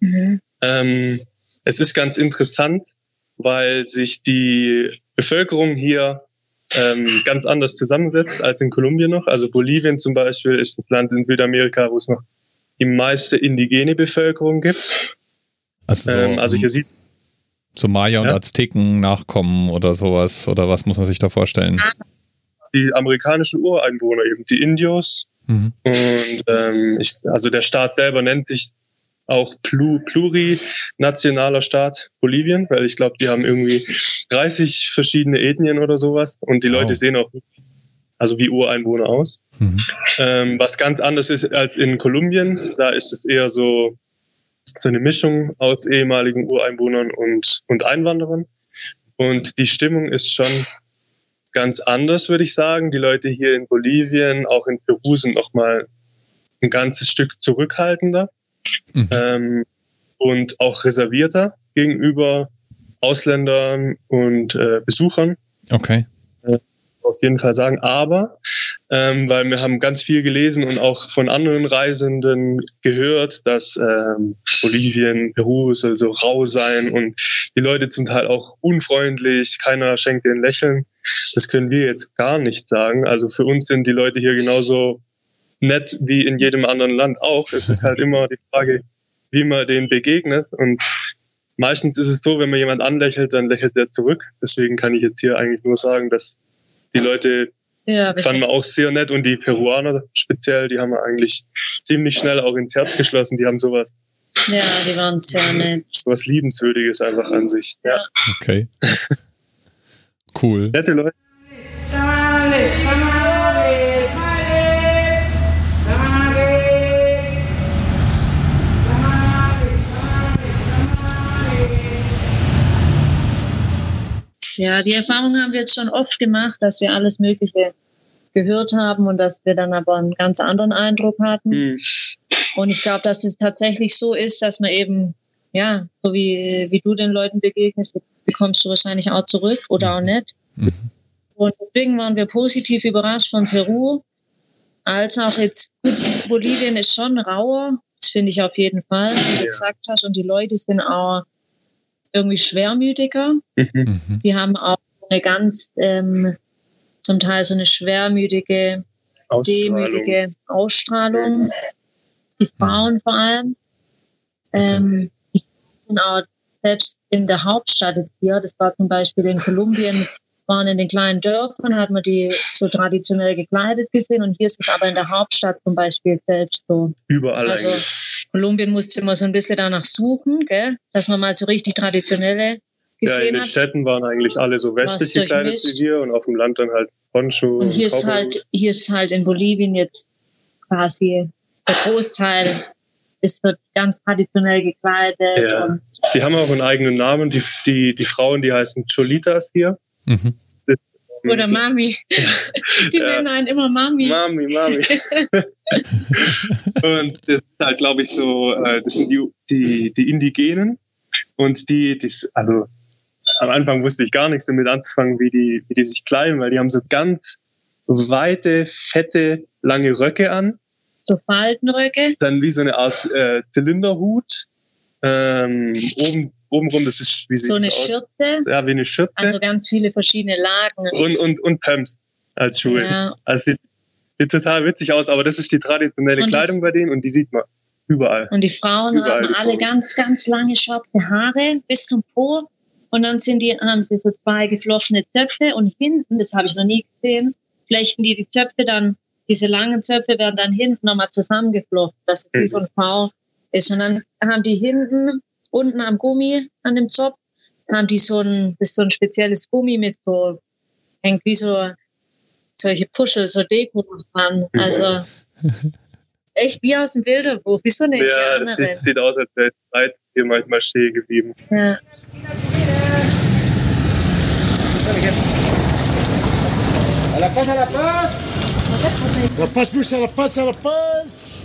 Mhm.
Ähm, es ist ganz interessant, weil sich die Bevölkerung hier ähm, ganz anders zusammensetzt als in Kolumbien noch. Also Bolivien zum Beispiel ist ein Land in Südamerika, wo es noch die meiste indigene Bevölkerung gibt.
Also so,
ähm, also hier sieht
so Maya und
Ja.
Azteken nachkommen oder sowas oder was muss man sich da vorstellen?
Die amerikanischen Ureinwohner eben, die Indios.
Mhm.
Und ähm, ich, also der Staat selber nennt sich auch Plu plurinationaler Staat Bolivien, weil ich glaube, die haben irgendwie 30 verschiedene Ethnien oder sowas und die
Wow.
Leute sehen auch also wie Ureinwohner aus. Mhm. Ähm, was ganz anders ist als in Kolumbien. Da ist es eher so, so eine Mischung aus ehemaligen Ureinwohnern und, und Einwanderern. Und die Stimmung ist schon ganz anders, würde ich sagen. Die Leute hier in Bolivien, auch in Peru sind nochmal ein ganzes Stück zurückhaltender mhm. ähm, und auch reservierter gegenüber Ausländern und äh, Besuchern.
Okay.
Auf jeden Fall sagen. Aber, ähm, weil wir haben ganz viel gelesen und auch von anderen Reisenden gehört, dass ähm, Bolivien, Peru soll so rau sein und die Leute zum Teil auch unfreundlich, keiner schenkt ein Lächeln. Das können wir jetzt gar nicht sagen. Also für uns sind die Leute hier genauso nett wie in jedem anderen Land auch. Es ist halt immer die Frage, wie man denen begegnet und meistens ist es so, wenn man jemand anlächelt, dann lächelt er zurück. Deswegen kann ich jetzt hier eigentlich nur sagen, dass die Leute ja, fanden wir auch sehr nett und die Peruaner speziell, die haben wir eigentlich ziemlich schnell auch ins Herz geschlossen. Die haben sowas.
Ja, die waren sehr nett.
Sowas Liebenswürdiges einfach an sich. Ja.
Okay. Cool.
Nette Leute.
Ja, die Erfahrung haben wir jetzt schon oft gemacht, dass wir alles Mögliche gehört haben und dass wir dann aber einen ganz anderen Eindruck hatten. Mhm. Und ich glaube, dass es tatsächlich so ist, dass man eben, ja, so wie, wie du den Leuten begegnest, bekommst du wahrscheinlich auch zurück oder auch nicht. Mhm. Und deswegen waren wir positiv überrascht von Peru, als auch jetzt Bolivien ist schon rauer, das finde ich auf jeden Fall, wie du gesagt hast. Und die Leute sind auch irgendwie schwermütiger. Mhm. mhm. Die haben auch eine ganz, ähm, zum Teil so eine schwermütige, Ausstrahlung. demütige Ausstrahlung. Die Frauen vor allem. Ähm, die sind auch selbst in der Hauptstadt jetzt hier, das war zum Beispiel in Kolumbien, waren in den kleinen Dörfern, hat man die so traditionell gekleidet gesehen und hier ist es aber in der Hauptstadt zum Beispiel selbst so.
Überall also, eigentlich.
Kolumbien musste immer so ein bisschen danach suchen, gell? dass man mal so richtig traditionelle gesehen
ja, in den
hat.
Städten waren eigentlich alle so westlich gekleidet wie wir und auf dem Land dann halt Poncho.
Und hier und ist halt, hier ist halt in Bolivien jetzt quasi der Großteil ist dort ganz traditionell gekleidet.
Ja. die haben auch einen eigenen Namen. Die, die, die Frauen, die heißen Cholitas hier. Mhm. <laughs>
Oder Mami. <laughs> Die ja. nennen einen immer Mami.
Mami, Mami. <laughs> und das ist halt, glaube ich, so, äh, das sind die, die, die Indigenen. Und die, die, also am Anfang wusste ich gar nichts damit anzufangen, wie die, wie die sich kleiden, weil die haben so ganz weite, fette, lange Röcke an.
So Faltenröcke.
Dann wie so eine Art äh, Zylinderhut. Ähm, oben obenrum, das ist wie
so eine Schürze.
Ja, wie eine Schürze.
Also ganz viele verschiedene Lagen.
Und, und, und Pumps als Schuhe. Ja. Also sieht, sieht total witzig aus, aber das ist die traditionelle und Kleidung bei denen und die sieht man überall.
Und die Frauen überall haben alle ganz, ganz lange schwarze Haare bis zum Po. Und dann sind die, haben sie so zwei geflochtene Zöpfe und hinten, das habe ich noch nie gesehen, flechten die die Zöpfe dann, diese langen Zöpfe werden dann hinten nochmal zusammengeflochten, dass es mhm. wie so ein V ist. Und dann haben die hinten unten am Gummi, an dem Zopf, haben die so ein, das ist so ein spezielles Gummi mit so, hängt wie so solche Puschel, so Deko dran. Also echt wie aus dem Bilderbuch, wie so eine
Ja, das sieht, sieht, aus, als wäre Zeit hier manchmal stehen geblieben. Ja. A la paz, a la paz. La paz, a la paz, a la paz.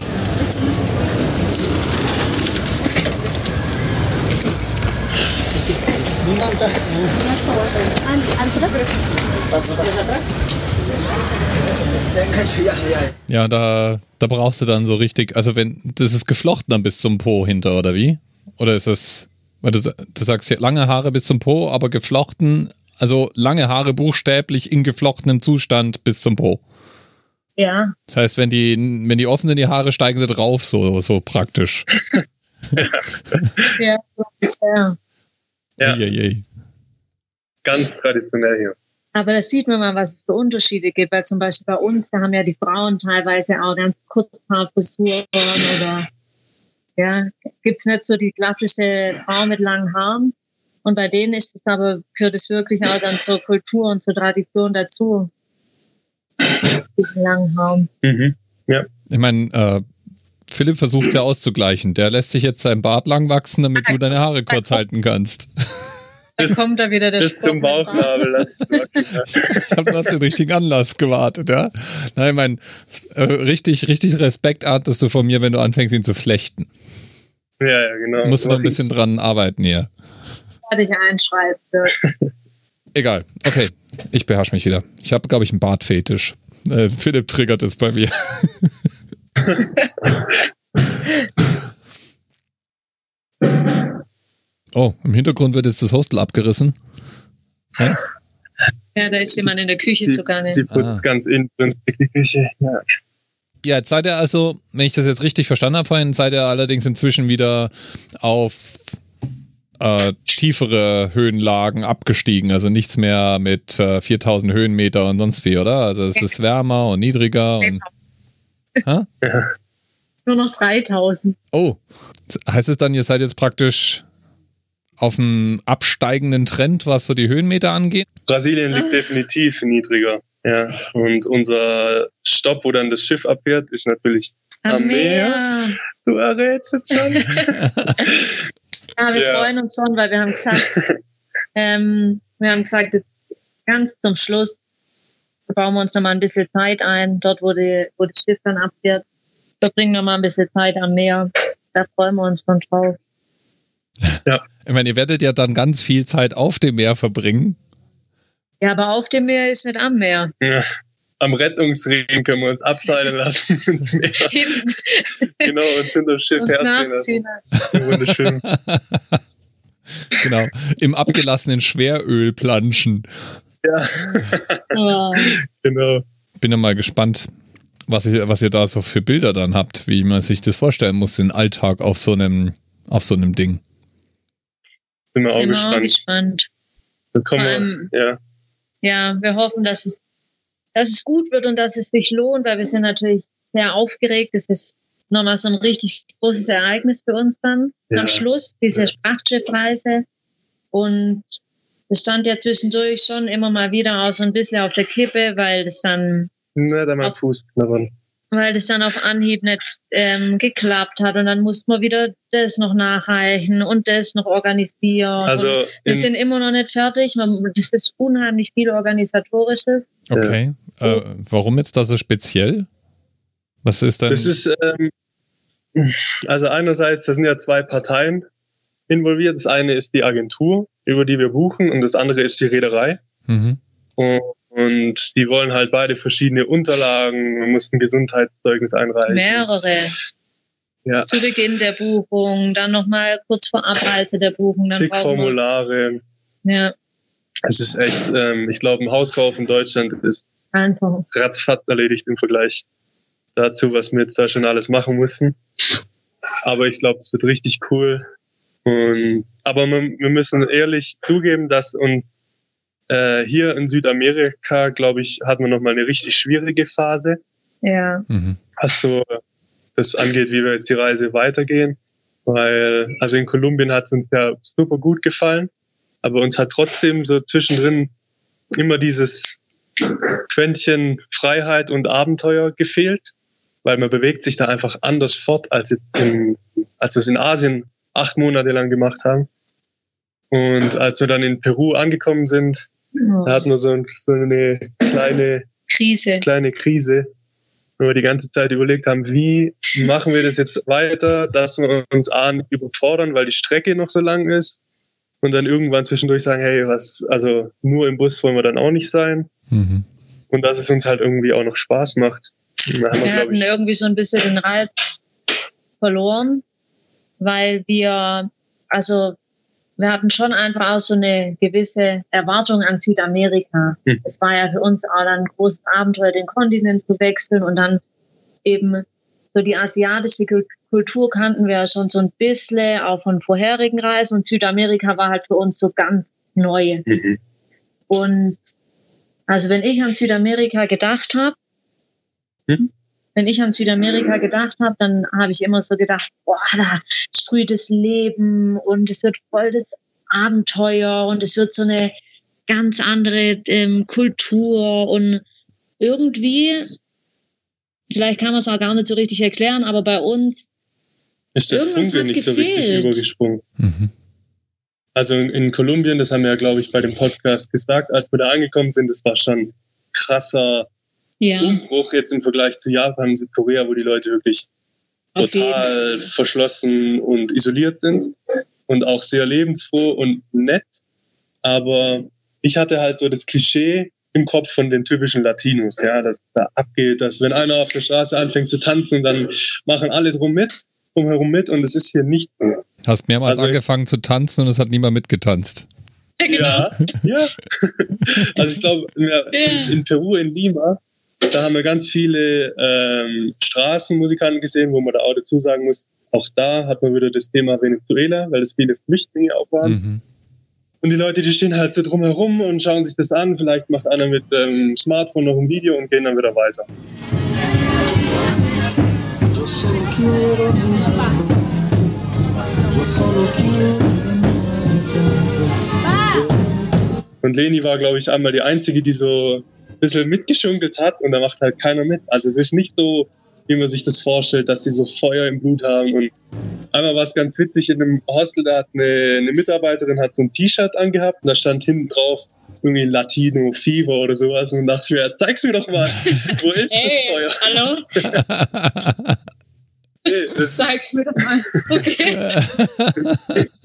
Ja, da, da brauchst du dann so richtig, also wenn, das ist geflochten dann bis zum Po hinter, oder wie? Oder ist das, weil du, du sagst ja lange Haare bis zum Po, aber geflochten, also lange Haare buchstäblich in geflochtenem Zustand bis zum Po.
Ja.
Das heißt, wenn die, wenn die offen sind, die Haare, steigen sie drauf, so, so praktisch. <laughs>
ja, ja.
Ja. Eieiei. Ganz traditionell hier.
Aber das sieht man mal, was es für Unterschiede gibt, weil zum Beispiel bei uns, da haben ja die Frauen teilweise auch ganz Kurzhaarfrisuren oder ja, gibt's nicht so die klassische Frau mit langen Haaren. Und bei denen ist es aber, gehört es wirklich auch dann zur Kultur und zur Tradition dazu. Diesen langen Haaren.
Mhm. Ja.
Ich meine, äh, Philipp versucht es ja auszugleichen. Der lässt sich jetzt sein Bart lang wachsen, damit du deine Haare kurz halten kannst.
Dann kommt da wieder der
Bis zum
dem Bart.
Bauchnabel. ja.
Ich habe auf den richtigen Anlass gewartet, ja. Nein, ich mein, äh, richtig, richtig Respekt erntest du von mir, wenn du anfängst, ihn zu flechten.
Ja, ja, genau.
Musst du noch ein bisschen dran arbeiten hier.
Werde ich einschreiben. <laughs>
Egal. Okay, ich beherrsche mich wieder. Ich habe, glaube ich, einen Bartfetisch. Äh, Philipp triggert es bei mir. <laughs> <laughs> oh, im Hintergrund wird jetzt das Hostel abgerissen.
Ja, da ist jemand in der Küche
Die,
zugange.
die putzt
Ah.
ganz inbrünstig die Küche. Ja.
Ja, jetzt seid ihr also, wenn ich das jetzt richtig verstanden habe vorhin, seid ihr allerdings inzwischen wieder auf äh, tiefere Höhenlagen abgestiegen. Also nichts mehr mit äh, 4000 Höhenmeter und sonst wie, oder? Also es ist wärmer und niedriger. Und, Hä? <laughs>
Nur noch 3000.
Oh, heißt es dann, ihr seid jetzt praktisch auf einem absteigenden Trend, was so die Höhenmeter angeht?
Brasilien liegt definitiv niedriger. Ja. Und unser Stopp, wo dann das Schiff abfährt, ist natürlich
Am.
Meer. Du errätst es schon. <laughs>
Ja, wir
Ja.
freuen uns schon, weil wir haben gesagt, <laughs> ähm, wir haben gesagt, ganz zum Schluss bauen wir uns noch mal ein bisschen Zeit ein, dort wo, die, wo das Schiff dann abfährt. Verbringen noch mal ein bisschen Zeit am Meer. Da freuen wir uns schon drauf.
Ich meine, ihr werdet ja dann ganz viel Zeit auf dem Meer verbringen.
Ja, aber auf dem Meer ist nicht am Meer.
ja. Am Rettungsring können wir uns abseilen lassen <laughs> ins Meer. Genau, uns hinter das Schiff
uns
herziehen lassen. Wunderschön. <laughs>
Genau. Im abgelassenen Schweröl planschen.
Ja,
Oh. <laughs>
genau.
Bin ja mal gespannt, was ihr, was ihr da so für Bilder dann habt, wie man sich das vorstellen muss, den Alltag auf so einem, auf so einem Ding.
Sind wir auch
Sind wir auch
gespannt.
gespannt. Vor allem-
wir, ja.
Ja, wir hoffen, dass es, dass es gut wird und dass es sich lohnt, weil wir sind natürlich sehr aufgeregt. Es ist nochmal so ein richtig großes Ereignis für uns dann
Ja.
am Schluss, diese
Ja.
Sprachtschiffreise. Und es stand ja zwischendurch schon immer mal wieder auch so ein bisschen auf der Kippe, weil das dann,
Na, da mein
Auf-
Fuß knabbern.
weil das dann auf Anhieb nicht ähm, geklappt hat. Und dann mussten wir wieder das noch nachreichen und das noch organisieren.
Also,
wir
in,
sind immer noch nicht fertig. Man, das ist unheimlich viel Organisatorisches.
Okay. Äh, warum jetzt da so speziell? Was ist denn?
das ist, ähm, also einerseits, da sind ja zwei Parteien involviert. Das eine ist die Agentur, über die wir buchen, und das andere ist die Reederei.
mhm.
Und, und die wollen halt beide verschiedene Unterlagen. Man muss ein Gesundheitszeugnis einreichen.
Mehrere.
Ja,
Zu Beginn der Buchung, dann nochmal kurz vor Abreise der Buchung. Dann
zig Formulare.
ja,
Es ist echt, ähm, ich glaube, ein Hauskauf in Deutschland ist
einfach.
ratzfatz erledigt im Vergleich dazu, was wir jetzt da schon alles machen mussten. Aber ich glaube, es wird richtig cool. Und, aber wir, wir müssen ehrlich zugeben, dass und äh, hier in Südamerika, glaube ich, hatten wir nochmal eine richtig schwierige Phase,
Ja,
Mhm.
was so das angeht, wie wir jetzt die Reise weitergehen. Weil, also in Kolumbien hat es uns ja super gut gefallen, aber uns hat trotzdem so zwischendrin immer dieses Quäntchen Freiheit und Abenteuer gefehlt, weil man bewegt sich da einfach anders fort, als, in, als wir es in Asien acht Monate lang gemacht haben. Und als wir dann in Peru angekommen sind, da
oh,
hatten wir so, ein, so eine kleine
Krise.
kleine Krise, wo wir die ganze Zeit überlegt haben, wie machen wir das jetzt weiter, dass wir uns A nicht überfordern, weil die Strecke noch so lang ist und dann irgendwann zwischendurch sagen, hey, was, also nur im Bus wollen wir dann auch nicht sein
Mhm.
und dass es uns halt irgendwie auch noch Spaß macht. Da wir,
Wir hatten
ich,
irgendwie so ein bisschen den Reiz verloren, weil wir, also wir hatten schon einfach auch so eine gewisse Erwartung an Südamerika.
Hm.
Es war ja für uns auch dann ein großes Abenteuer, den Kontinent zu wechseln und dann eben so die asiatische Kul- Kultur kannten wir ja schon so ein bisschen, auch von vorherigen Reisen und Südamerika war halt für uns so ganz neu.
Mhm.
Und also wenn ich an Südamerika gedacht habe,
Hm?
Wenn ich an Südamerika gedacht habe, dann habe ich immer so gedacht, boah, da sprüht das Leben und es wird voll das Abenteuer und es wird so eine ganz andere ähm, Kultur und irgendwie, vielleicht kann man es auch gar nicht so richtig erklären, aber bei uns
ist der
Irgendwas
Funke nicht so richtig übergesprungen.
Mhm.
Also in, in Kolumbien, das haben wir ja, glaube ich, bei dem Podcast gesagt, als wir da angekommen sind, das war schon krasser
ja
Umbruch jetzt im Vergleich zu Japan und Südkorea, wo die Leute wirklich
auf
total verschlossen und isoliert sind und auch sehr lebensfroh und nett. Aber ich hatte halt so das Klischee im Kopf von den typischen Latinos, ja, dass da abgeht, dass wenn einer auf der Straße anfängt zu tanzen, dann machen alle drum mit, drumherum mit und es ist hier nicht so.
Hast mehrmals
Also-
angefangen zu tanzen und es hat niemand mitgetanzt.
genau.
Ja, ja. <laughs> Also ich glaube, ja, in Peru, in Lima, da haben wir ganz viele ähm, Straßenmusikanten gesehen, wo man da auch dazu sagen muss, auch da hat man wieder das Thema Venezuela, weil es viele Flüchtlinge auch waren.
Mhm.
Und die Leute, die stehen halt so drumherum und schauen sich das an. Vielleicht macht einer mit dem Smartphone noch ein Video und gehen dann wieder weiter. Und Leni war, glaube ich, einmal die Einzige, die so bisschen mitgeschunkelt hat und da macht halt keiner mit. Also es ist nicht so, wie man sich das vorstellt, dass sie so Feuer im Blut haben. Und einmal war es ganz witzig, in einem Hostel, da hat eine, eine Mitarbeiterin hat so ein T-Shirt angehabt und da stand hinten drauf irgendwie Latino Fever oder sowas und dachte ich mir, zeig's mir doch mal, wo ist
Hey,
das Feuer?
hallo, <laughs>
Nee, das
zeig's mir doch mal. Okay. <laughs>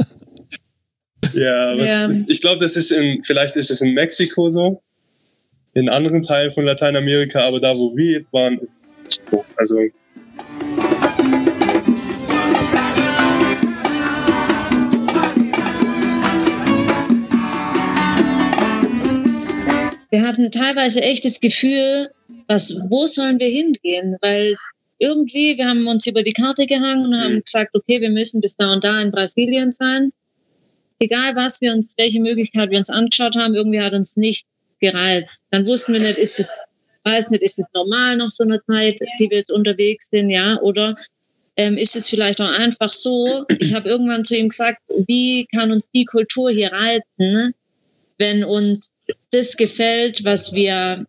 Ja, was
Ja.
Ist, ich glaube, das ist in, vielleicht ist es in Mexiko so, in anderen Teilen von Lateinamerika, aber da, wo wir jetzt waren, ist nicht so. Also,
Wir hatten teilweise echt das Gefühl, was, wo sollen wir hingehen? Weil irgendwie, wir haben uns über die Karte gehangen und haben
Mhm.
gesagt, okay, wir müssen bis da und da in Brasilien sein. Egal was wir uns, welche Möglichkeit wir uns angeschaut haben, irgendwie hat uns nicht gereizt. Dann wussten wir nicht, ist es, weiß nicht, ist es normal nach so einer Zeit, die wir jetzt unterwegs sind, ja, oder ähm, ist es vielleicht auch einfach so, ich habe irgendwann zu ihm gesagt, wie kann uns die Kultur hier reizen, wenn uns das gefällt, was wir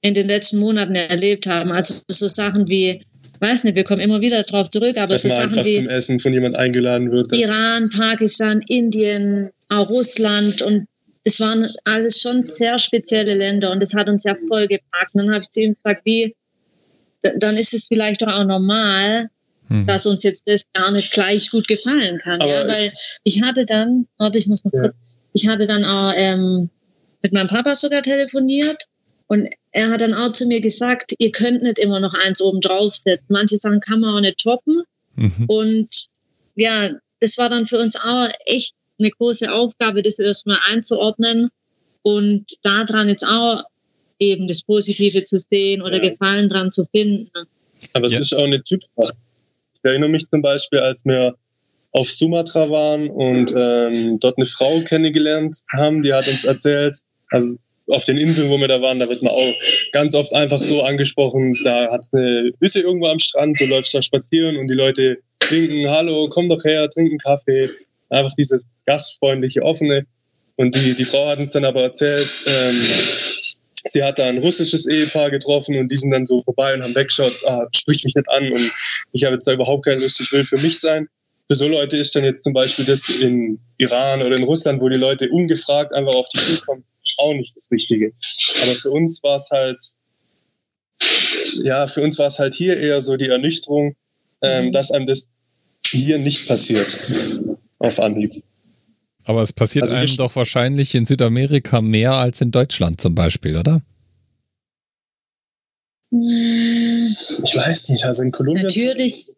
in den letzten Monaten erlebt haben. Also so Sachen wie, weiß nicht, wir kommen immer wieder drauf zurück, aber
dass
so
man
Sachen
einfach
wie
zum Essen von jemand eingeladen wird.
Iran, Pakistan, Indien, auch Russland und es waren alles schon sehr spezielle Länder und das hat uns ja voll gepackt. Und dann habe ich zu ihm gesagt, wie, dann ist es vielleicht doch auch normal,
Mhm.
dass uns jetzt das gar nicht gleich gut gefallen kann.
Aber
ja, weil ich hatte dann, warte, ich muss noch
Ja.
kurz, ich hatte dann auch ähm, mit meinem Papa sogar telefoniert und er hat dann auch zu mir gesagt, ihr könnt nicht immer noch eins oben draufsetzen. Manche Sachen kann man auch nicht toppen.
Mhm.
Und ja, das war dann für uns auch echt eine große Aufgabe, das erstmal einzuordnen und daran jetzt auch eben das Positive zu sehen oder
Ja.
Gefallen dran zu finden.
aber es
Ja.
ist auch eine Typsache. Ich erinnere mich zum Beispiel, als wir auf Sumatra waren und ähm, dort eine Frau kennengelernt haben, die hat uns erzählt, also auf den Inseln, wo wir da waren, da wird man auch ganz oft einfach so angesprochen, da hat es eine Hütte irgendwo am Strand, du läufst da spazieren und die Leute trinken, hallo, komm doch her, trinken Kaffee. Einfach dieses gastfreundliche, offene. Und die, die Frau hat uns dann aber erzählt, ähm, sie hat da ein russisches Ehepaar getroffen und die sind dann so vorbei und haben weggeschaut, ah, sprich mich nicht an und ich habe jetzt da überhaupt keine Lust, ich will für mich sein. Für so Leute ist dann jetzt zum Beispiel das in Iran oder in Russland, wo die Leute ungefragt einfach auf die Tür kommen, auch nicht das Richtige. Aber für uns war es halt, ja, für uns war es halt hier eher so die Ernüchterung, ähm,
Mhm.
dass einem das hier nicht passiert. Auf Anhieb.
Aber es passiert
Also
einem doch wahrscheinlich in Südamerika mehr als in Deutschland zum Beispiel, oder?
Ich weiß nicht, also in Kolumbien.
Natürlich.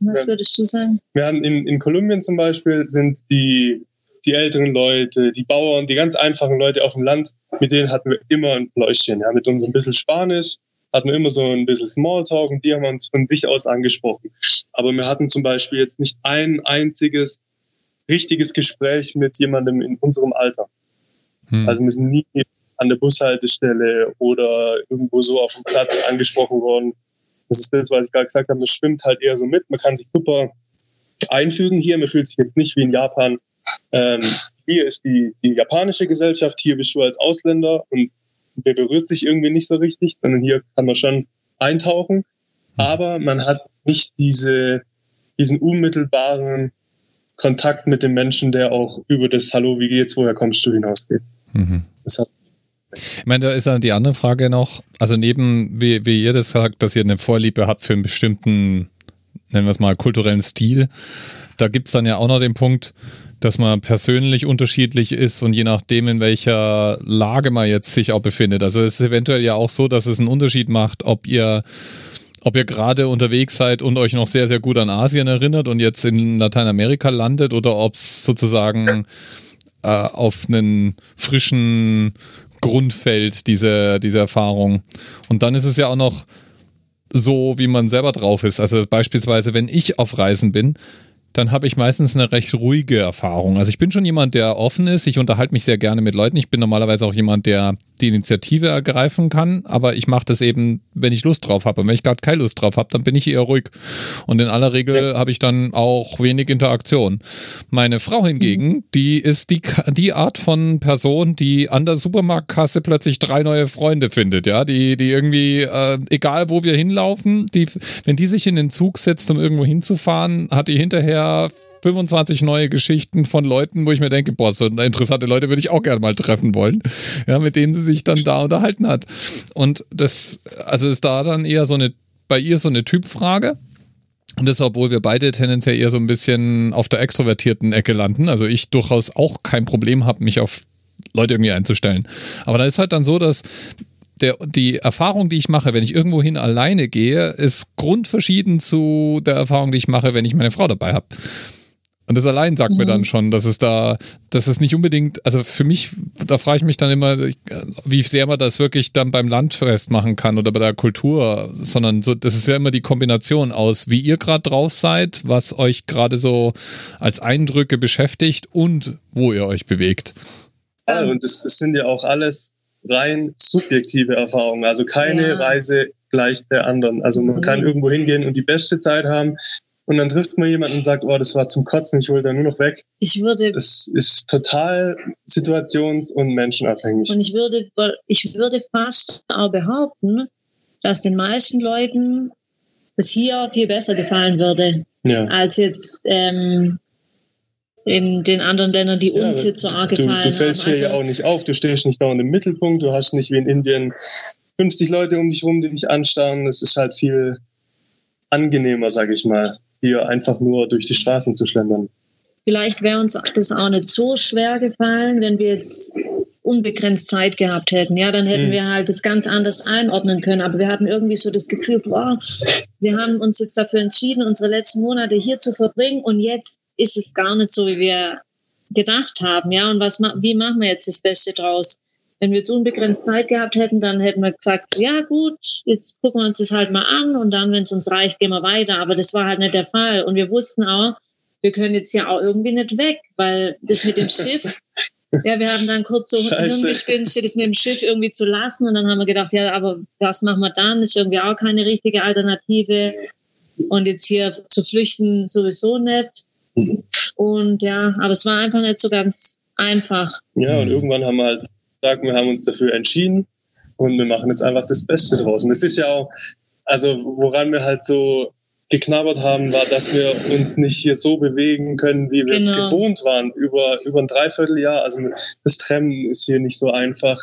Was würdest du sagen?
Wir haben in, in Kolumbien zum Beispiel sind die, die älteren Leute, die Bauern, die ganz einfachen Leute auf dem Land, mit denen hatten wir immer ein Pläuschchen. Ja, mit uns ein bisschen Spanisch, hatten wir immer so ein bisschen Smalltalk und die haben uns von sich aus angesprochen. Aber wir hatten zum Beispiel jetzt nicht ein einziges richtiges Gespräch mit jemandem in unserem Alter.
Hm.
Also wir sind nie an der Bushaltestelle oder irgendwo so auf dem Platz angesprochen worden. Das ist das, was ich gerade gesagt habe. Man schwimmt halt eher so mit. Man kann sich super einfügen hier. Man fühlt sich jetzt nicht wie in Japan. Ähm, hier ist die, die japanische Gesellschaft. Hier bist du als Ausländer und der berührt sich irgendwie nicht so richtig, sondern hier kann man schon eintauchen, aber man hat nicht diese, diesen unmittelbaren Kontakt mit dem Menschen, der auch über das Hallo, wie geht's, woher kommst du hinausgeht. Mhm.
Ich meine, da ist dann die andere Frage noch, also neben, wie, wie ihr das sagt, dass ihr eine Vorliebe habt für einen bestimmten, nennen wir es mal, kulturellen Stil, da gibt's dann ja auch noch den Punkt, dass man persönlich unterschiedlich ist und je nachdem, in welcher Lage man jetzt sich auch befindet. Also es ist eventuell ja auch so, dass es einen Unterschied macht, ob ihr ob ihr gerade unterwegs seid und euch noch sehr, sehr gut an Asien erinnert und jetzt in Lateinamerika landet oder ob es sozusagen äh, auf einen frischen Grundfeld, diese, diese Erfahrung. Und dann ist es ja auch noch so, wie man selber drauf ist. Also beispielsweise, wenn ich auf Reisen bin, dann habe ich meistens eine recht ruhige Erfahrung. Also ich bin schon jemand, der offen ist. Ich unterhalte mich sehr gerne mit Leuten. Ich bin normalerweise auch jemand, der die Initiative ergreifen kann, aber ich mache das eben, wenn ich Lust drauf habe. Und wenn ich gerade keine Lust drauf habe, dann bin ich eher ruhig. Und in aller Regel ja. habe ich dann auch wenig Interaktion. Meine Frau hingegen, mhm. die ist die, die Art von Person, die an der Supermarktkasse plötzlich drei neue Freunde findet, ja, die, die irgendwie, äh, egal wo wir hinlaufen, die, wenn die sich in den Zug setzt, um irgendwo hinzufahren, hat die hinterher 25 neue Geschichten von Leuten, wo ich mir denke, boah, so interessante Leute würde ich auch gerne mal treffen wollen, ja, mit denen sie sich dann da unterhalten hat. Und das, also ist da dann eher so eine, bei ihr so eine Typfrage. Und das, obwohl wir beide tendenziell eher so ein bisschen auf der extrovertierten Ecke landen. Also ich durchaus auch kein Problem habe, mich auf Leute irgendwie einzustellen. Aber da ist halt dann so, dass der, die Erfahrung, die ich mache, wenn ich irgendwohin alleine gehe, ist grundverschieden zu der Erfahrung, die ich mache, wenn ich meine Frau dabei habe. Und das allein sagt mhm. mir dann schon, dass es da, dass es nicht unbedingt, also für mich, da frage ich mich dann immer, wie sehr man das wirklich dann beim Landfest machen kann oder bei der Kultur, sondern so, das ist ja immer die Kombination aus, wie ihr gerade drauf seid, was euch gerade so als Eindrücke beschäftigt und wo ihr euch bewegt.
Ja, und das, das sind ja auch alles rein subjektive Erfahrungen. Also keine ja. Reise gleich der anderen. Also man kann mhm. irgendwo hingehen und die beste Zeit haben und dann trifft man jemanden und sagt, oh, das war zum Kotzen, ich hole da nur noch weg.
Ich würde.
Das ist total situations- und menschenabhängig.
Und ich würde, ich würde fast auch behaupten, dass den meisten Leuten das hier viel besser gefallen würde, ja. als jetzt ähm, in den anderen Ländern, die uns ja, hier so arg gefallen haben.
Du fällst hier also, ja auch nicht auf, du stehst nicht dauernd im Mittelpunkt, du hast nicht wie in Indien 50 Leute um dich rum, die dich anstarren. Es ist halt viel angenehmer, sage ich mal hier einfach nur durch die Straßen zu schlendern.
Vielleicht wäre uns das auch nicht so schwer gefallen, wenn wir jetzt unbegrenzt Zeit gehabt hätten. Ja, dann hätten hm. wir halt das ganz anders einordnen können. Aber wir hatten irgendwie so das Gefühl, boah, wir haben uns jetzt dafür entschieden, unsere letzten Monate hier zu verbringen und jetzt ist es gar nicht so, wie wir gedacht haben. Ja, und was, wie machen wir jetzt das Beste draus? Wenn wir jetzt unbegrenzt Zeit gehabt hätten, dann hätten wir gesagt, ja gut, jetzt gucken wir uns das halt mal an und dann, wenn es uns reicht, gehen wir weiter. Aber das war halt nicht der Fall. Und wir wussten auch, wir können jetzt ja auch irgendwie nicht weg, weil das mit dem Schiff, <laughs> ja, wir haben dann kurz so Hirngespinste, das mit dem Schiff irgendwie zu lassen und dann haben wir gedacht, ja, aber was machen wir dann? Das ist irgendwie auch keine richtige Alternative. Und jetzt hier zu flüchten sowieso nicht. Und ja, aber es war einfach nicht so ganz einfach.
Ja, und irgendwann haben wir halt sagen, wir haben uns dafür entschieden und wir machen jetzt einfach das Beste draus. Und das ist ja auch, also woran wir halt so geknabbert haben, war, dass wir uns nicht hier so bewegen können, wie wir genau. es gewohnt waren, über, über ein Dreivierteljahr. Also das Trennen ist hier nicht so einfach.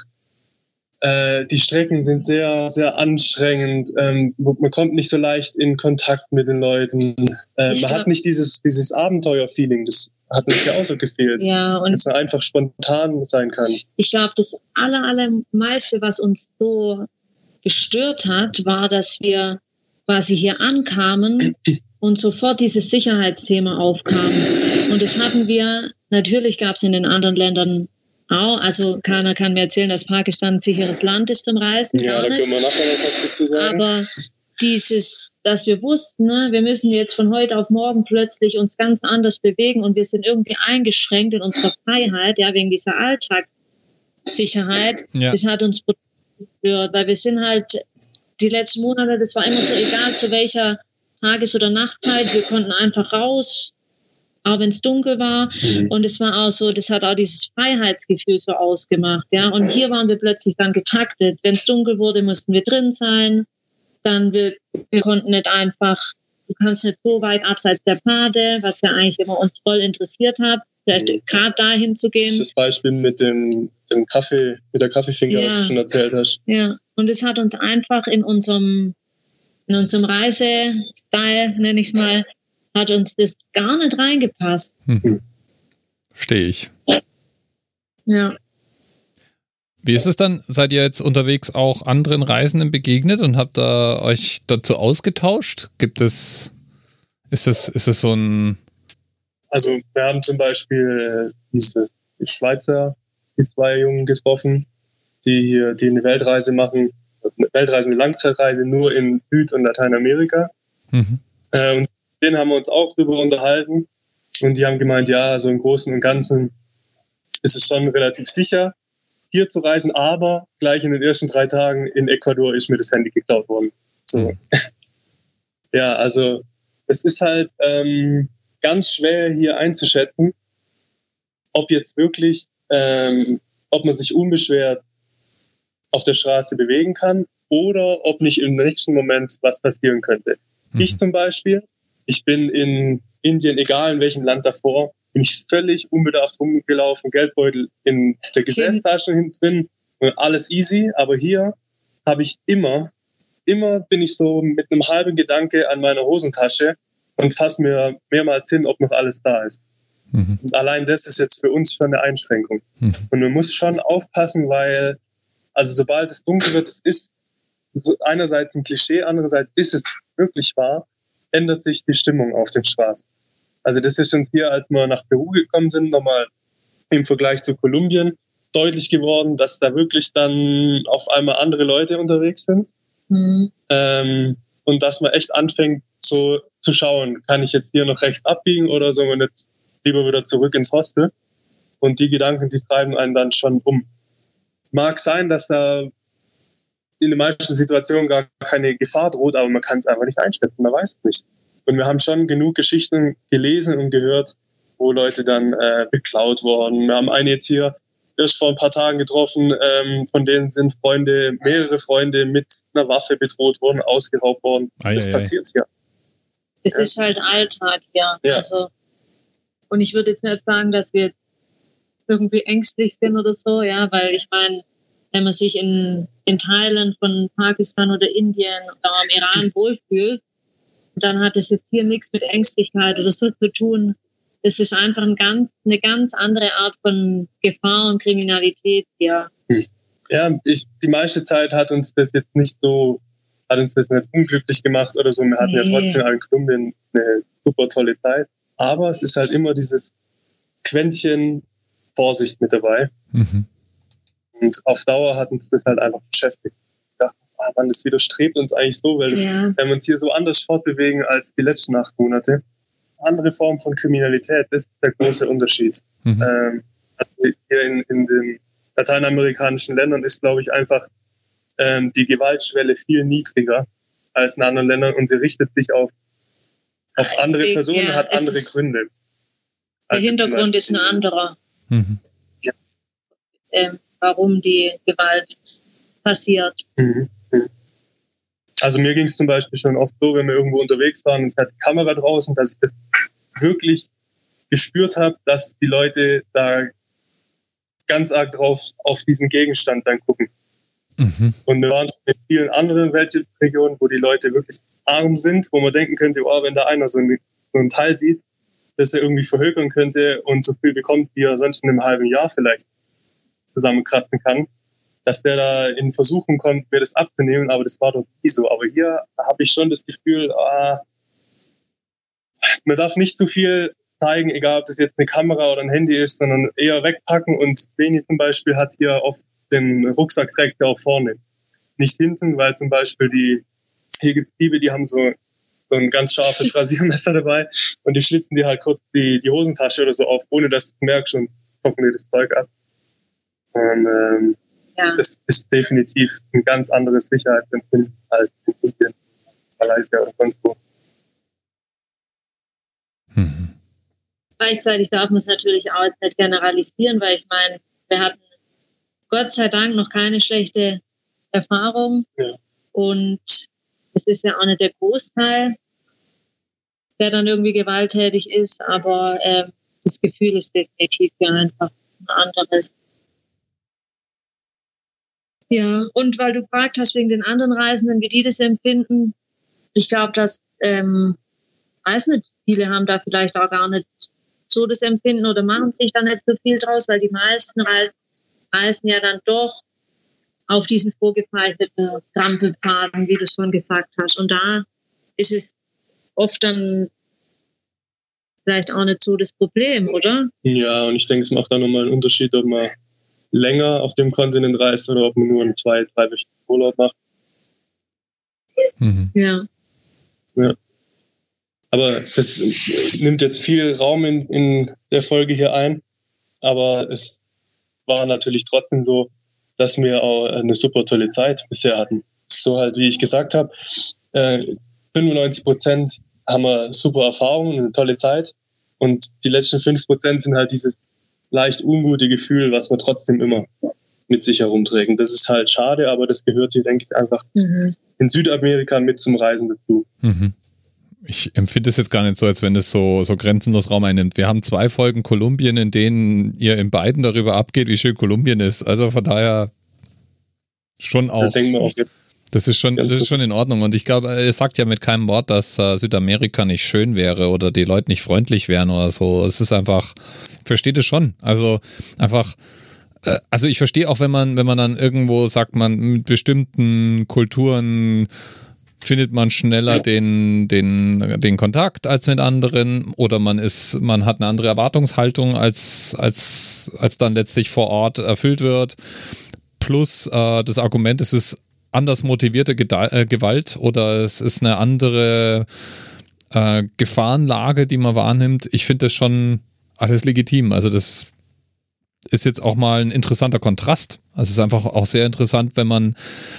Äh, die Strecken sind sehr, sehr anstrengend. Ähm, man kommt nicht so leicht in Kontakt mit den Leuten. Äh, man glaub, hat nicht dieses, dieses Abenteuer-Feeling. Das hat mir ja auch so gefehlt.
Ja, und
dass man einfach spontan sein kann.
Ich glaube, das aller, allermeiste, was uns so gestört hat, war, dass wir quasi hier ankamen <clears throat> und sofort dieses Sicherheitsthema aufkam. Und das hatten wir, natürlich gab es in den anderen Ländern auch. Also keiner kann mir erzählen, dass Pakistan ein sicheres Land ist zum Reisen.
Ja, da können wir nachher noch was dazu sagen.
Aber dieses, dass wir wussten, ne, wir müssen jetzt von heute auf morgen plötzlich uns ganz anders bewegen und wir sind irgendwie eingeschränkt in unserer Freiheit, ja, wegen dieser Alltagssicherheit. Ja. Das hat uns gestört, weil wir sind halt die letzten Monate, das war immer so egal zu welcher Tages- oder Nachtzeit, wir konnten einfach raus, auch wenn es dunkel war. Mhm. Und es war auch so, das hat auch dieses Freiheitsgefühl so ausgemacht. Ja, und hier waren wir plötzlich dann getaktet. Wenn es dunkel wurde, mussten wir drin sein. Dann wir, wir konnten nicht einfach, du kannst nicht so weit abseits der Pfade, was ja eigentlich immer uns voll interessiert hat, vielleicht mhm. gerade dahin zu gehen. Das,
das Beispiel mit dem, dem Kaffee, mit der Kaffeefinger, ja. was du schon erzählt hast.
Ja, und es hat uns einfach in unserem in unserem Reisestyle, nenne ich es mal, hat uns das gar nicht reingepasst.
Hm. Stehe ich.
Ja.
Wie ist es dann? Seid ihr jetzt unterwegs auch anderen Reisenden begegnet und habt da euch dazu ausgetauscht? Gibt es, ist es, ist es so ein.
Also, wir haben zum Beispiel diese Schweizer, die zwei Jungen getroffen, die hier, die eine Weltreise machen, eine Weltreise, eine Langzeitreise nur in Süd- und Lateinamerika. Mhm. Äh, und denen haben wir uns auch drüber unterhalten. Und die haben gemeint, ja, so im Großen und Ganzen ist es schon relativ sicher, hier zu reisen, aber gleich in den ersten drei Tagen in Ecuador ist mir das Handy geklaut worden. So. Mhm. <laughs> ja, also es ist halt ähm, ganz schwer hier einzuschätzen, ob jetzt wirklich, ähm, ob man sich unbeschwert auf der Straße bewegen kann oder ob nicht im nächsten Moment was passieren könnte. Mhm. Ich zum Beispiel ich bin in Indien, egal in welchem Land davor, bin ich völlig unbedarft rumgelaufen, Geldbeutel in der Gesäßtasche hinten drin, alles easy. Aber hier habe ich immer, immer bin ich so mit einem halben Gedanke an meiner Hosentasche und fasse mir mehrmals hin, ob noch alles da ist. Mhm. Und allein das ist jetzt für uns schon eine Einschränkung. Mhm. Und man muss schon aufpassen, weil, also sobald es dunkel wird, es ist so einerseits ein Klischee, andererseits ist es wirklich wahr ändert sich die Stimmung auf den Straßen. Also das ist uns hier, als wir nach Peru gekommen sind, nochmal im Vergleich zu Kolumbien deutlich geworden, dass da wirklich dann auf einmal andere Leute unterwegs sind. Mhm. Ähm, und dass man echt anfängt, so zu schauen, kann ich jetzt hier noch rechts abbiegen oder so und nicht lieber wieder zurück ins Hostel. Und die Gedanken, die treiben einen dann schon um. Mag sein, dass da in den meisten Situationen gar keine Gefahr droht, aber man kann es einfach nicht einschätzen, man weiß es nicht. Und wir haben schon genug Geschichten gelesen und gehört, wo Leute dann äh, beklaut worden. Wir haben eine jetzt hier erst vor ein paar Tagen getroffen, ähm, von denen sind Freunde, mehrere Freunde mit einer Waffe bedroht worden, ausgeraubt worden. Ei, das ei, passiert hier.
Es ja. ist halt Alltag, ja. ja. Also, und ich würde jetzt nicht sagen, dass wir irgendwie ängstlich sind oder so, ja, weil ich meine, wenn man sich in, in Teilen von Pakistan oder Indien oder am Iran wohlfühlt, dann hat es jetzt hier nichts mit Ängstlichkeit oder so zu tun. Es ist einfach ein ganz, eine ganz andere Art von Gefahr und Kriminalität hier.
Hm. Ja, ich, die meiste Zeit hat uns das jetzt nicht so, hat uns das nicht unglücklich gemacht oder so. Wir hatten nee. ja trotzdem in Kolumbien eine super tolle Zeit. Aber es ist halt immer dieses Quäntchen Vorsicht mit dabei. Mhm. Und auf Dauer hat uns das halt einfach beschäftigt. Ich dachte, ah Mann, das widerstrebt uns eigentlich so, weil das, ja. wenn wir uns hier so anders fortbewegen als die letzten acht Monate, andere Form von Kriminalität, das ist der große Unterschied. Mhm. Ähm, also hier in, in den lateinamerikanischen Ländern ist, glaube ich, einfach ähm, die Gewaltschwelle viel niedriger als in anderen Ländern und sie richtet sich auf, auf andere Personen, ja, hat andere Gründe.
Der Hintergrund ist ein anderer. Mhm. Ja. Ähm, warum die Gewalt passiert. Mhm.
Also mir ging es zum Beispiel schon oft so, wenn wir irgendwo unterwegs waren und ich hatte Kamera draußen, dass ich das wirklich gespürt habe, dass die Leute da ganz arg drauf auf diesen Gegenstand dann gucken. Mhm. Und wir waren in vielen anderen Weltregionen, wo die Leute wirklich arm sind, wo man denken könnte, oh, wenn da einer so, ein, so einen Teil sieht, dass er irgendwie verhökern könnte und so viel bekommt, wie er sonst in einem halben Jahr vielleicht zusammenkratzen kann, dass der da in Versuchung kommt, mir das abzunehmen, aber das war doch nie so. Aber hier habe ich schon das Gefühl, ah, man darf nicht zu viel zeigen, egal ob das jetzt eine Kamera oder ein Handy ist, sondern eher wegpacken und Beni zum Beispiel hat hier oft den Rucksack trägt er auch vorne. Nicht hinten, weil zum Beispiel die, hier gibt es Diebe, die haben so, so ein ganz scharfes <laughs> Rasiermesser dabei und die schlitzen dir halt kurz die, die Hosentasche oder so auf, ohne dass du merkst und trocknen dir das Zeug ab. Und ähm, ja. das ist definitiv ein ganz anderes Sicherheitsempfinden als in Indien, Malaysia oder sonst wo.
Mhm.
gleichzeitig darf man es natürlich auch jetzt nicht generalisieren, weil ich meine, wir hatten Gott sei Dank noch keine schlechte Erfahrung. Ja. Und es ist ja auch nicht der Großteil, der dann irgendwie gewalttätig ist, aber äh, das Gefühl ist definitiv ja einfach ein anderes. Ja, und weil du gefragt hast wegen den anderen Reisenden, wie die das empfinden, ich glaube, dass, ähm, weiß nicht, viele haben da vielleicht auch gar nicht so das Empfinden oder machen sich da nicht so viel draus, weil die meisten reisen, reisen ja dann doch auf diesen vorgezeichneten Trampelpfaden, wie du schon gesagt hast. Und da ist es oft dann vielleicht auch nicht so das Problem, oder?
Ja, und ich denke, es macht auch nochmal einen Unterschied, ob man länger auf dem Kontinent reist oder ob man nur einen zwei, drei Wochen Urlaub macht.
Mhm. Ja.
Ja. Aber das nimmt jetzt viel Raum in, in der Folge hier ein. Aber es war natürlich trotzdem so, dass wir auch eine super tolle Zeit bisher hatten. So halt, wie ich gesagt habe, äh, 95 Prozent haben wir super Erfahrungen, eine tolle Zeit. Und die letzten 5 Prozent sind halt dieses leicht ungute Gefühl, was man trotzdem immer mit sich herumträgt. Und das ist halt schade, aber das gehört hier, denke ich, einfach mhm. in Südamerika mit zum Reisen dazu.
Mhm. Ich empfinde es jetzt gar nicht so, als wenn es so, so grenzenlos Raum einnimmt. Wir haben zwei Folgen Kolumbien, in denen ihr in beiden darüber abgeht, wie schön Kolumbien ist. Also von daher schon auch. auch das ist schon, das ist schon in Ordnung. Und ich glaube, er sagt ja mit keinem Wort, dass äh, Südamerika nicht schön wäre oder die Leute nicht freundlich wären oder so. Es ist einfach, versteht es schon. Also einfach, äh, also ich verstehe auch, wenn man, wenn man dann irgendwo sagt, man mit bestimmten Kulturen findet man schneller den, den, den Kontakt als mit anderen oder man ist, man hat eine andere Erwartungshaltung, als, als, als dann letztlich vor Ort erfüllt wird. Plus äh, das Argument, es ist anders motivierte äh, Gewalt oder es ist eine andere äh, Gefahrenlage, die man wahrnimmt. Ich finde das schon alles legitim. Also das ist jetzt auch mal ein interessanter Kontrast. Also es ist einfach auch sehr interessant, wenn man,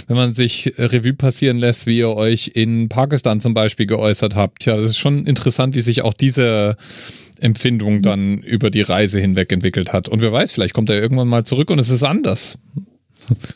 wenn man sich Revue passieren lässt, wie ihr euch in Pakistan zum Beispiel geäußert habt. Ja, das ist schon interessant, wie sich auch diese Empfindung dann über die Reise hinweg entwickelt hat. Und wer weiß, vielleicht kommt er irgendwann mal zurück und es ist anders.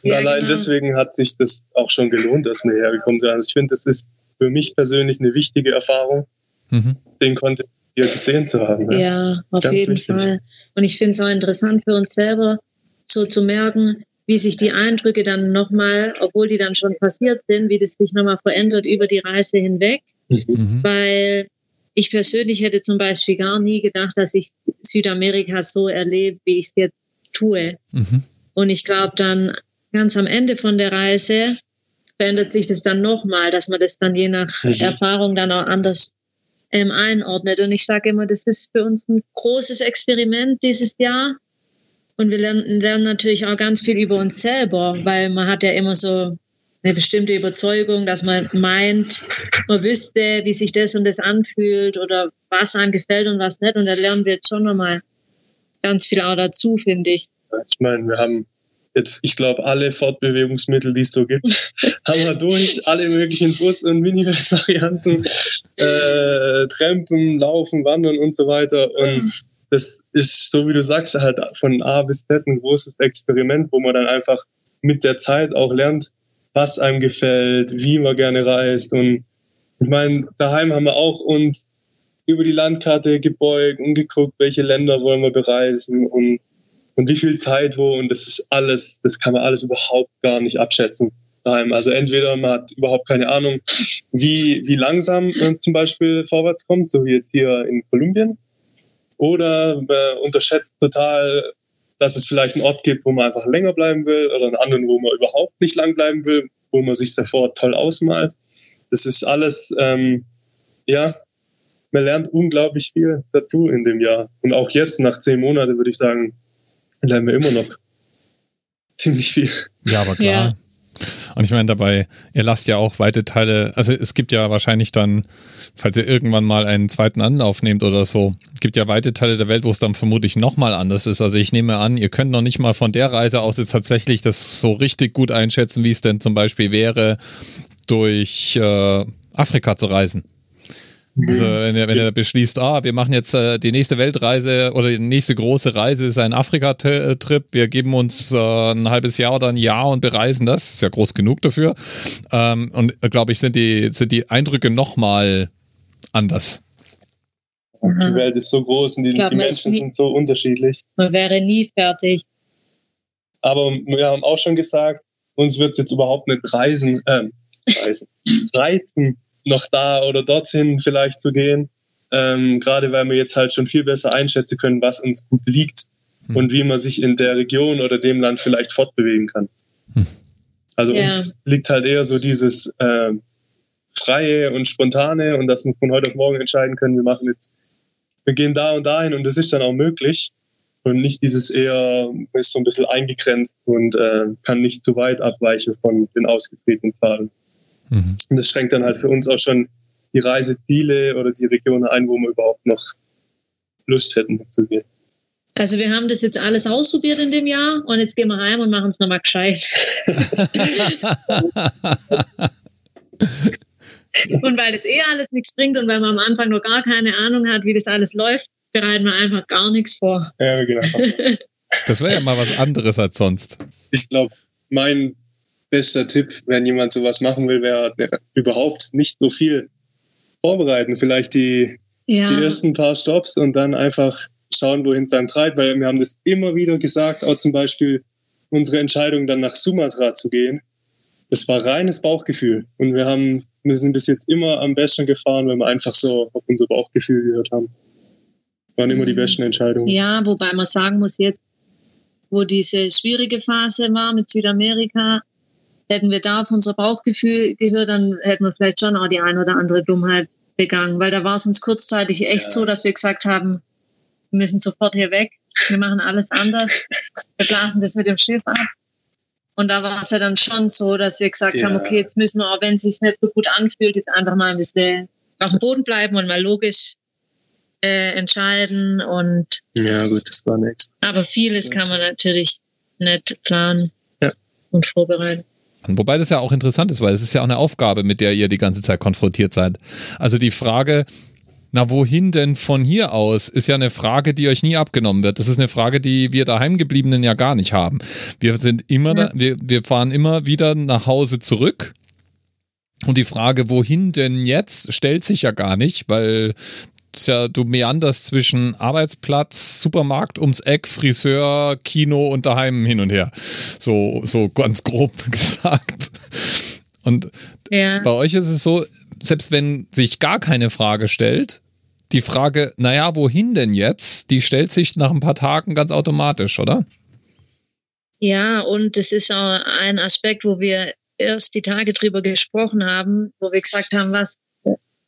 Ja, Allein genau. deswegen hat sich das auch schon gelohnt, dass wir hergekommen sind. Also ich finde, das ist für mich persönlich eine wichtige Erfahrung, mhm. den Content hier gesehen zu haben.
Ja, ja auf Ganz jeden wichtig. Fall. Und ich finde es auch interessant für uns selber, so zu merken, wie sich die Eindrücke dann nochmal, obwohl die dann schon passiert sind, wie das sich nochmal verändert über die Reise hinweg. Mhm. mhm. Weil ich persönlich hätte zum Beispiel gar nie gedacht, dass ich Südamerika so erlebe, wie ich es jetzt tue. Mhm. Und ich glaube dann ganz am Ende von der Reise verändert sich das dann nochmal, dass man das dann je nach mhm. Erfahrung dann auch anders ähm, einordnet. Und ich sage immer, das ist für uns ein großes Experiment dieses Jahr. Und wir lernen, lernen natürlich auch ganz viel über uns selber, weil man hat ja immer so eine bestimmte Überzeugung, dass man meint, man wüsste, wie sich das und das anfühlt oder was einem gefällt und was nicht. Und da lernen wir jetzt schon nochmal ganz viel auch dazu, finde ich.
Ich meine, wir haben jetzt, ich glaube, alle Fortbewegungsmittel, die es so gibt, <laughs> haben wir durch. Alle möglichen Bus- und Minivan-Varianten, <laughs> äh, Trampen, Laufen, Wandern und so weiter. Und das ist, so wie du sagst, halt von A bis Z ein großes Experiment, wo man dann einfach mit der Zeit auch lernt, was einem gefällt, wie man gerne reist. Und ich meine, daheim haben wir auch uns über die Landkarte gebeugt und geguckt, welche Länder wollen wir bereisen und und wie viel Zeit wo und das ist alles, das kann man alles überhaupt gar nicht abschätzen. Also entweder man hat überhaupt keine Ahnung, wie, wie langsam man zum Beispiel vorwärts kommt, so wie jetzt hier in Kolumbien, oder man unterschätzt total, dass es vielleicht einen Ort gibt, wo man einfach länger bleiben will oder einen anderen, wo man überhaupt nicht lang bleiben will, wo man sich davor toll ausmalt. Das ist alles, ähm, ja, man lernt unglaublich viel dazu in dem Jahr. Und auch jetzt, nach zehn Monaten, würde ich sagen, lernen wir immer noch ziemlich viel.
Ja, aber klar. Ja. Und ich meine dabei, ihr lasst ja auch weite Teile, also es gibt ja wahrscheinlich dann, falls ihr irgendwann mal einen zweiten Anlauf nehmt oder so, gibt ja weite Teile der Welt, wo es dann vermutlich nochmal anders ist. Also ich nehme an, ihr könnt noch nicht mal von der Reise aus jetzt tatsächlich das so richtig gut einschätzen, wie es denn zum Beispiel wäre, durch äh, Afrika zu reisen. Also wenn er, wenn er beschließt, ah, wir machen jetzt äh, die nächste Weltreise oder die nächste große Reise ist ein Afrika-Trip, wir geben uns äh, ein halbes Jahr oder ein Jahr und bereisen das, ist ja groß genug dafür. Ähm, und äh, glaube ich, sind die, sind die Eindrücke nochmal anders.
Die Welt ist so groß und die,
glaub,
die Menschen sind so unterschiedlich.
Man wäre nie fertig.
Aber wir haben auch schon gesagt, uns wird es jetzt überhaupt nicht reisen, äh, reisen, reizen, noch da oder dorthin vielleicht zu gehen. Ähm, gerade weil wir jetzt halt schon viel besser einschätzen können, was uns gut liegt hm. und wie man sich in der Region oder dem Land vielleicht fortbewegen kann. Hm. Also ja. uns liegt halt eher so dieses äh, Freie und Spontane und dass wir von heute auf morgen entscheiden können, wir machen jetzt, wir gehen da und dahin und das ist dann auch möglich und nicht dieses eher ist so ein bisschen eingegrenzt und äh, kann nicht zu weit abweichen von den ausgetretenen Pfaden. Mhm. Und das schränkt dann halt für uns auch schon die Reiseziele oder die Regionen ein, wo wir überhaupt noch Lust hätten zu gehen.
Also wir haben das jetzt alles ausprobiert in dem Jahr und jetzt gehen wir heim und machen es nochmal gescheit. <laughs> und weil das eh alles nichts bringt und weil man am Anfang noch gar keine Ahnung hat, wie das alles läuft, bereiten wir einfach gar nichts vor.
Ja, genau. <laughs>
Das wäre ja mal was anderes als sonst.
Ich glaube, mein bester Tipp, wenn jemand sowas machen will, wäre überhaupt nicht so viel vorbereiten. Vielleicht die, ja. die ersten paar Stops und dann einfach schauen, wohin es dann treibt, weil wir haben das immer wieder gesagt, auch zum Beispiel unsere Entscheidung dann nach Sumatra zu gehen. Das war reines Bauchgefühl und wir haben, wir sind bis jetzt immer am besten gefahren, wenn wir einfach so auf unser Bauchgefühl gehört haben. Waren immer die mhm. besten Entscheidungen.
Ja, wobei man sagen muss jetzt, wo diese schwierige Phase war mit Südamerika, hätten wir da auf unser Bauchgefühl gehört, dann hätten wir vielleicht schon auch die ein oder andere Dummheit begangen, weil da war es uns kurzzeitig echt ja. so, dass wir gesagt haben, wir müssen sofort hier weg, wir machen alles anders, wir blasen das mit dem Schiff ab. Und da war es ja dann schon so, dass wir gesagt ja. haben, okay, jetzt müssen wir, auch wenn es sich nicht so gut anfühlt, jetzt einfach mal ein bisschen auf dem Boden bleiben und mal logisch äh, entscheiden und
ja gut, das war nichts.
Aber vieles kann man natürlich nicht planen ja. und vorbereiten.
Wobei das ja auch interessant ist, weil es ist ja auch eine Aufgabe, mit der ihr die ganze Zeit konfrontiert seid. Also die Frage, na, wohin denn von hier aus, ist ja eine Frage, die euch nie abgenommen wird. Das ist eine Frage, die wir daheimgebliebenen ja gar nicht haben. Wir sind immer, da, wir, wir fahren immer wieder nach Hause zurück. Und die Frage, wohin denn jetzt, stellt sich ja gar nicht, weil ja, du meanderst zwischen Arbeitsplatz, Supermarkt ums Eck, Friseur, Kino und daheim hin und her. So, so ganz grob <laughs> gesagt. Und ja. bei euch ist es so, selbst wenn sich gar keine Frage stellt, die Frage, naja, wohin denn jetzt, die stellt sich nach ein paar Tagen ganz automatisch, oder?
Ja, und es ist auch ein Aspekt, wo wir erst die Tage drüber gesprochen haben, wo wir gesagt haben, was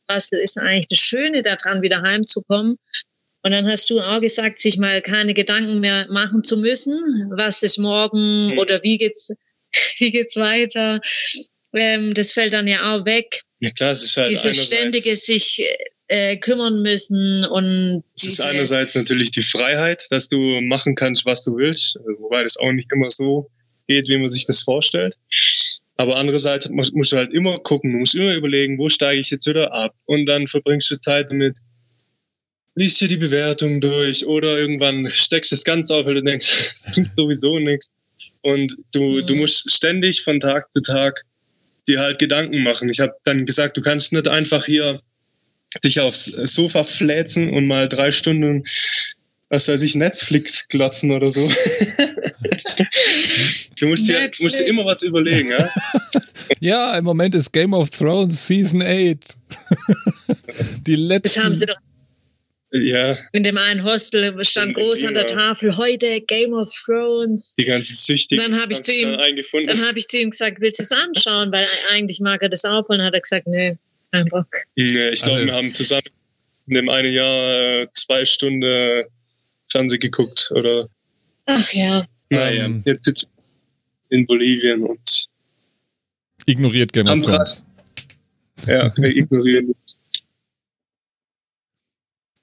was ist eigentlich das Schöne daran, wieder heimzukommen. Und dann hast du auch gesagt, sich mal keine Gedanken mehr machen zu müssen, was ist morgen mhm. oder wie geht's, <laughs> wie geht's weiter. Ähm, das fällt dann ja auch weg.
Ja klar, es ist halt
Dieses ständige sich äh, kümmern müssen und
es ist einerseits natürlich die Freiheit, dass du machen kannst, was du willst, wobei das auch nicht immer so geht, wie man sich das vorstellt. Aber andererseits musst, du halt immer gucken, du musst immer überlegen, wo steige ich jetzt wieder ab? Und dann verbringst du Zeit damit, liest dir die Bewertung durch oder irgendwann steckst du es ganz auf, weil du denkst, <laughs> es bringt sowieso nichts. Und du, du musst ständig von Tag zu Tag dir halt Gedanken machen. Ich habe dann gesagt, du kannst nicht einfach hier dich aufs Sofa fläzen und mal drei Stunden was weiß ich, Netflix glotzen oder so. <laughs> du, musst dir, musst dir immer was überlegen, ja? <laughs>
ja, im Moment ist Game of Thrones Season 8. <laughs> Die letzten.
Das haben sie doch.
Ja.
In dem einen Hostel stand groß an der Tafel heute Game of Thrones.
Die ganzen Süchtigen.
Dann habe ich, zu ihm, dann hab ich zu ihm gesagt, willst du es anschauen? Weil eigentlich mag er das auch. Und dann hat er gesagt, nee, kein Bock.
Nee, ich glaube, also, wir haben zusammen in dem einen Jahr äh, zwei Stunden Fernsehen geguckt oder.
Ach ja.
Naja, ähm, jetzt sitzt in Bolivien und.
Ignoriert Game of Thrones.
Ja, ignorieren.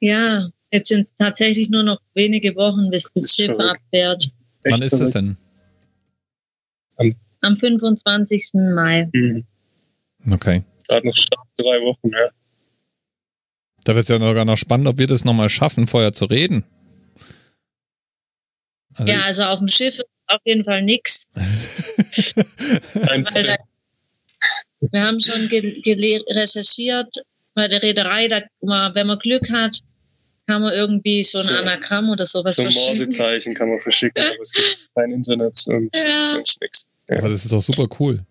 Ja, jetzt sind es tatsächlich nur noch wenige Wochen, bis das, das Schiff verrückt. abfährt.
Wann ist das denn?
Am, Am 25. Mai. Mhm.
Okay.
Gerade noch drei Wochen, ja.
Da wird es ja sogar noch spannend, ob wir das nochmal schaffen, vorher zu reden.
Also ja, also auf dem Schiff ist auf jeden Fall nichts. wir haben schon recherchiert bei der Reederei, da, wenn man Glück hat, kann man irgendwie so ein so, Anagramm oder sowas
so verschicken. So ein Morsezeichen kann man verschicken, aber es gibt <laughs> kein Internet und ja. sonst nichts.
Ja. Aber das ist doch super cool.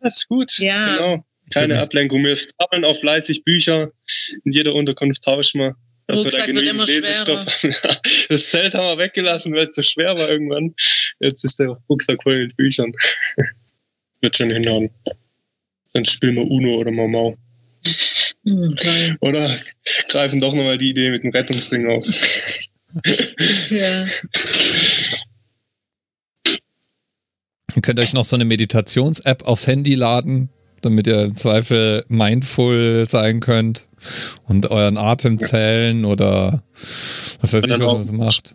Das ist gut. Ja. Genau. Keine Ablenkung. Wir sammeln auch fleißig Bücher. In jeder Unterkunft tauschen wir. Dass wir da genügend Lesestoff haben. <laughs> Das Zelt haben wir weggelassen, weil es zu schwer war irgendwann. Jetzt ist der Rucksack voll mit Büchern. <laughs> Wird schon hinhauen. Dann spielen wir Uno oder Mau Mhm, Oder greifen doch nochmal die Idee mit dem Rettungsring auf. <laughs>
ja.
Ihr könnt euch noch so eine Meditations-App aufs Handy laden, damit ihr im Zweifel mindful sein könnt und euren Atem zählen oder was weiß ich, was man so macht.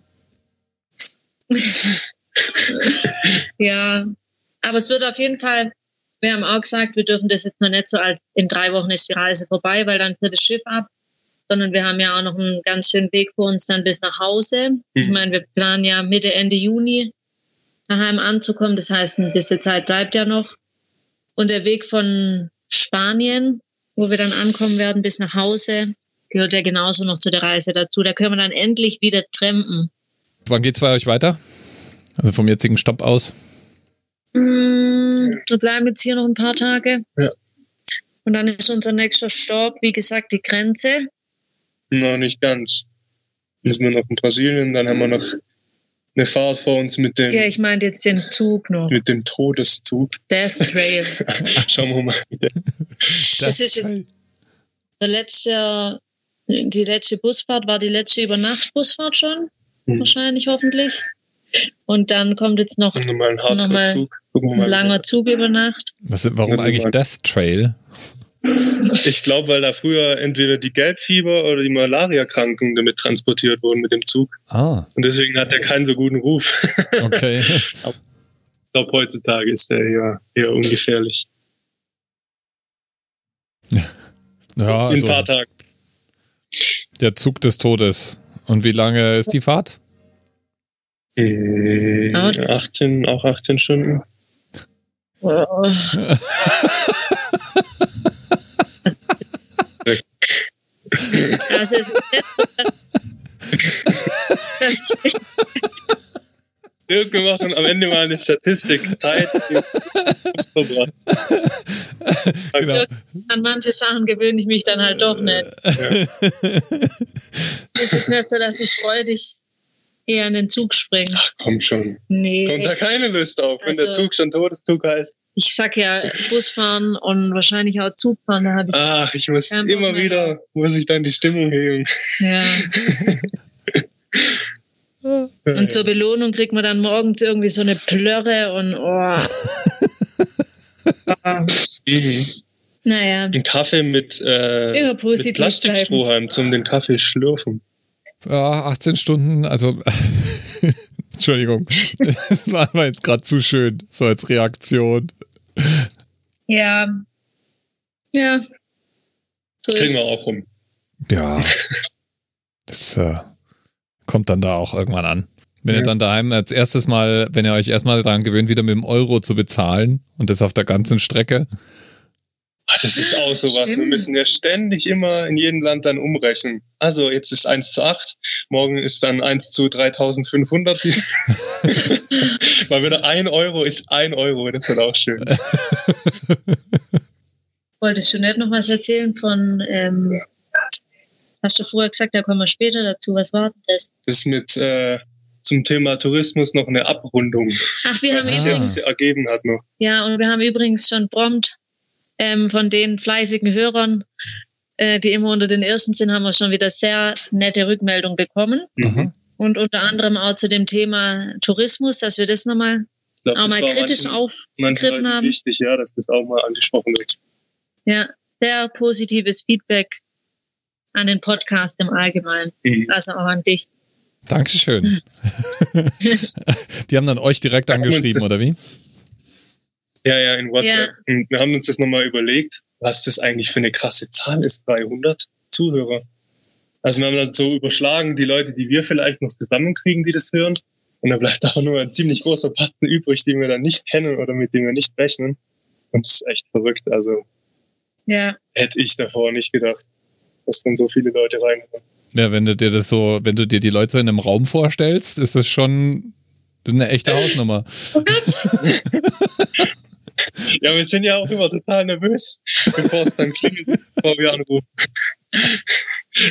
<laughs>
ja, aber es wird auf jeden Fall wir haben auch gesagt, wir dürfen das jetzt noch nicht so als in drei Wochen ist die Reise vorbei, weil dann fährt das Schiff ab, sondern wir haben ja auch noch einen ganz schönen Weg vor uns dann bis nach Hause. Mhm. Ich meine, wir planen ja Mitte, Ende Juni daheim anzukommen. Das heißt, ein bisschen Zeit bleibt ja noch. Und der Weg von Spanien, wo wir dann ankommen werden, bis nach Hause, gehört ja genauso noch zu der Reise dazu. Da können wir dann endlich wieder trampen.
Wann geht's bei euch weiter? Also vom jetzigen Stopp aus?
Mm, wir bleiben jetzt hier noch ein paar Tage.
Ja.
Und dann ist unser nächster Stopp, wie gesagt, die Grenze.
Noch nicht ganz. Dann sind wir noch in Brasilien, dann haben wir noch eine Fahrt vor uns mit dem.
Ja, ich meine jetzt den Zug noch.
Mit dem Todeszug.
Death Trail. <laughs>
Schauen wir mal.
das ist jetzt der letzte, die letzte Busfahrt, war die letzte Übernacht-Busfahrt schon? Hm. Wahrscheinlich, hoffentlich. Und dann kommt jetzt noch,
nochmal ein, noch
mal ein langer Zug über Nacht.
Was, warum eigentlich Death Trail?
Ich glaube, weil da früher entweder die Gelbfieber oder die Malaria-Kranken damit transportiert wurden mit dem Zug.
Ah.
Und deswegen hat er keinen so guten Ruf. <laughs>
Okay.
ich glaube, heutzutage ist er eher, eher ungefährlich.
Ja,
In ein also paar Tagen.
Der Zug des Todes. Und wie lange ist die Fahrt?
Äh, 18, auch 18 Stunden. <laughs> <laughs>
also es ist
das gemacht und am Ende mal eine Statistik. Zeit.
Genau. An manche Sachen gewöhne ich mich dann halt doch nicht. Ja. Es ist nicht so, dass ich freudig eher in den Zug springen.
Ach komm schon.
Nee.
Kommt da keine Lust auf, wenn also, der Zug schon Todeszug heißt.
Ich sag ja Busfahren und wahrscheinlich auch Zugfahren, da habe ich.
Ach, ich muss immer wieder, muss ich dann die Stimmung heben.
Ja. <laughs> und zur Belohnung kriegt man dann morgens irgendwie so eine Plörre und oh. <laughs> Naja.
Ein Kaffee mit, äh, mit Plastikstrohhalm zum den Kaffee schlürfen.
Ja, 18 Stunden, also <laughs> Entschuldigung, war jetzt gerade zu schön, so als Reaktion.
Ja. Ja.
So Kriegen wir auch rum.
Ja. <laughs> Das äh, kommt dann da auch irgendwann an. Wenn ja. ihr dann daheim als erstes Mal, wenn ihr euch erstmal daran gewöhnt, wieder mit dem Euro zu bezahlen und das auf der ganzen Strecke,
Ach, das ist auch sowas. Stimmt. Wir müssen ja ständig immer in jedem Land dann umrechnen. Also jetzt ist 1 zu 8, morgen ist dann 1 zu 3500. <laughs> Mal wieder 1 Euro ist 1 Euro, das wird auch schön.
Wolltest du nicht noch was erzählen von, ähm, hast du vorher gesagt, da kommen wir später dazu, was war das?
Das mit äh, zum Thema Tourismus noch eine Abrundung.
Ach, wir haben übrigens
ergeben hat noch.
Ja, und wir haben übrigens schon prompt ähm, von den fleißigen Hörern, äh, die immer unter den ersten sind, haben wir schon wieder sehr nette Rückmeldungen bekommen. Mhm. Und unter anderem auch zu dem Thema Tourismus, dass wir das nochmal glaub, auch mal kritisch aufgegriffen haben.
Wichtig, ja, dass das auch mal angesprochen wird.
Ja, sehr positives Feedback an den Podcast im Allgemeinen, mhm. also auch an dich.
Dankeschön. <laughs> <laughs> die haben dann euch direkt angeschrieben, oder wie?
Ja, ja, in WhatsApp. Ja. Und wir haben uns das nochmal überlegt, was das eigentlich für eine krasse Zahl ist, 300. Zuhörer. Also wir haben dann so überschlagen, die Leute, die wir vielleicht noch zusammenkriegen, die das hören. Und da bleibt <laughs> auch nur ein ziemlich großer Batzen übrig, den wir dann nicht kennen oder mit dem wir nicht rechnen. Und das ist echt verrückt. Also
Ja,
hätte ich davor nicht gedacht, dass dann so viele Leute reinkommen.
Ja, wenn du dir das so, wenn du dir die Leute so in einem Raum vorstellst, ist das schon eine echte Hausnummer. <laughs>
Ja, wir sind ja auch immer total nervös, bevor es dann klingelt, bevor wir anrufen.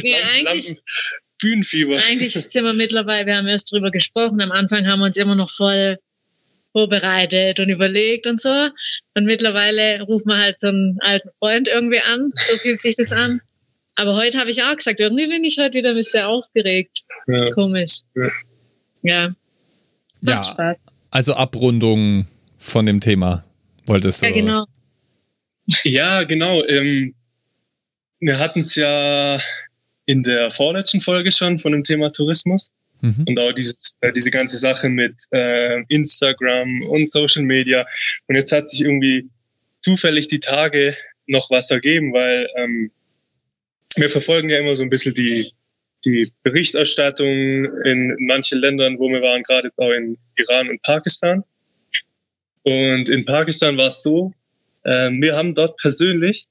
nee,
Lampen-
eigentlich,
Bühnenfieber.
eigentlich sind wir mittlerweile, wir haben erst drüber gesprochen. Am Anfang haben wir uns immer noch voll vorbereitet und überlegt und so. Und mittlerweile ruft man halt so einen alten Freund irgendwie an. So fühlt sich das an. Aber heute habe ich auch gesagt, irgendwie bin ich heute wieder ein bisschen aufgeregt.
Ja.
Komisch.
Ja.
Ja. Macht
Ja.
Spaß.
Also Abrundung von dem Thema wolltest du.
Ja, genau.
Ja, genau. Ähm, wir hatten es ja in der vorletzten Folge schon von dem Thema Tourismus
Mhm.
und auch dieses, äh, diese ganze Sache mit äh, Instagram und Social Media. Und jetzt hat sich irgendwie zufällig die Tage noch was ergeben, weil ähm, wir verfolgen ja immer so ein bisschen die, die Berichterstattung in manchen Ländern, wo wir waren, gerade auch in Iran und Pakistan. Und in Pakistan war es so, ähm, wir haben dort persönlich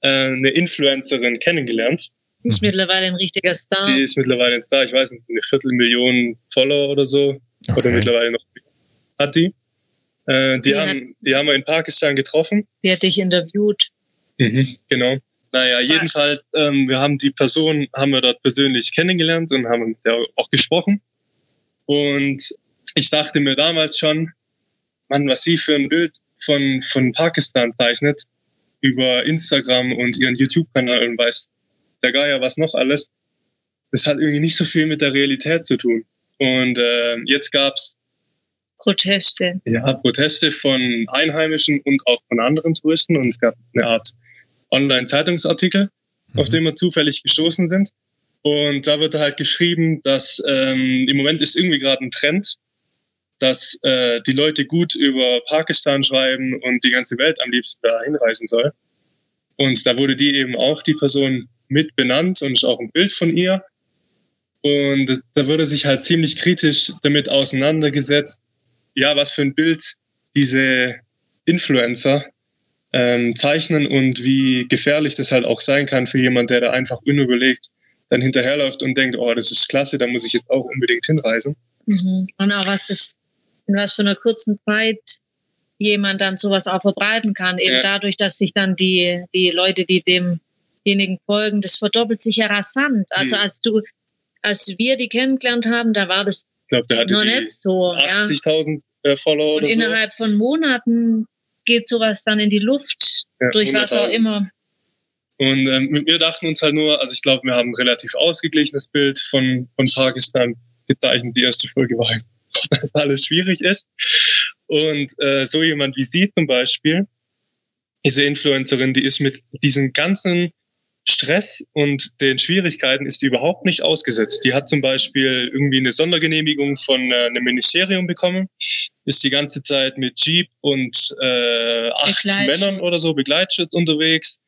äh, eine Influencerin kennengelernt.
Ist mittlerweile ein richtiger Star.
Die ist mittlerweile ein Star, ich weiß nicht, eine Viertelmillion Follower oder so. Oder
Okay.
mittlerweile noch hat die. Äh, die,
Die
haben, die haben wir in Pakistan getroffen.
Die hat dich interviewt.
Genau. Naja, jedenfalls, ähm, wir haben die Person, haben wir dort persönlich kennengelernt und haben mit der auch gesprochen. Und ich dachte mir damals schon, Mann, was sie für ein Bild von, von Pakistan zeichnet, über Instagram und ihren YouTube-Kanal und weiß der Geier was noch alles, das hat irgendwie nicht so viel mit der Realität zu tun. Und äh, jetzt gab's
Proteste.
ja, Proteste von Einheimischen und auch von anderen Touristen und es gab eine Art Online-Zeitungsartikel, auf
Mhm.
den wir zufällig gestoßen sind. Und da wird halt geschrieben, dass ähm, im Moment ist irgendwie gerade ein Trend, dass äh, die Leute gut über Pakistan schreiben und die ganze Welt am liebsten da hinreisen soll. Und da wurde die eben auch die Person mit benannt und ist auch ein Bild von ihr. Und da wurde sich halt ziemlich kritisch damit auseinandergesetzt, ja, was für ein Bild diese Influencer ähm, zeichnen und wie gefährlich das halt auch sein kann für jemand, der da einfach unüberlegt dann hinterherläuft und denkt, oh, das ist klasse, da muss ich jetzt auch unbedingt hinreisen.
Mhm. Und auch was ist, in was für einer kurzen Zeit jemand dann sowas auch verbreiten kann. Eben
Ja.
dadurch, dass sich dann die, die Leute, die demjenigen folgen, das verdoppelt sich ja rasant. Also
Mhm.
als du, als wir die kennengelernt haben, da war das
Ich glaube, der hatte
noch nicht so. Ja.
80.000 äh, Follower
Und
oder so.
innerhalb von Monaten geht sowas dann in die Luft,
Ja,
durch was auch
100.000.
immer.
Und ähm, wir dachten uns halt nur, also ich glaube, wir haben ein relativ ausgeglichenes Bild von, von Pakistan gezeichnet. Die erste Folge war, <laughs> dass alles schwierig ist. Und äh, so jemand wie sie zum Beispiel, diese Influencerin, die ist mit diesem ganzen Stress und den Schwierigkeiten ist die überhaupt nicht ausgesetzt. Die hat zum Beispiel irgendwie eine Sondergenehmigung von äh, einem Ministerium bekommen, ist die ganze Zeit mit Jeep und äh, acht. Männern oder so Begleitschutz unterwegs,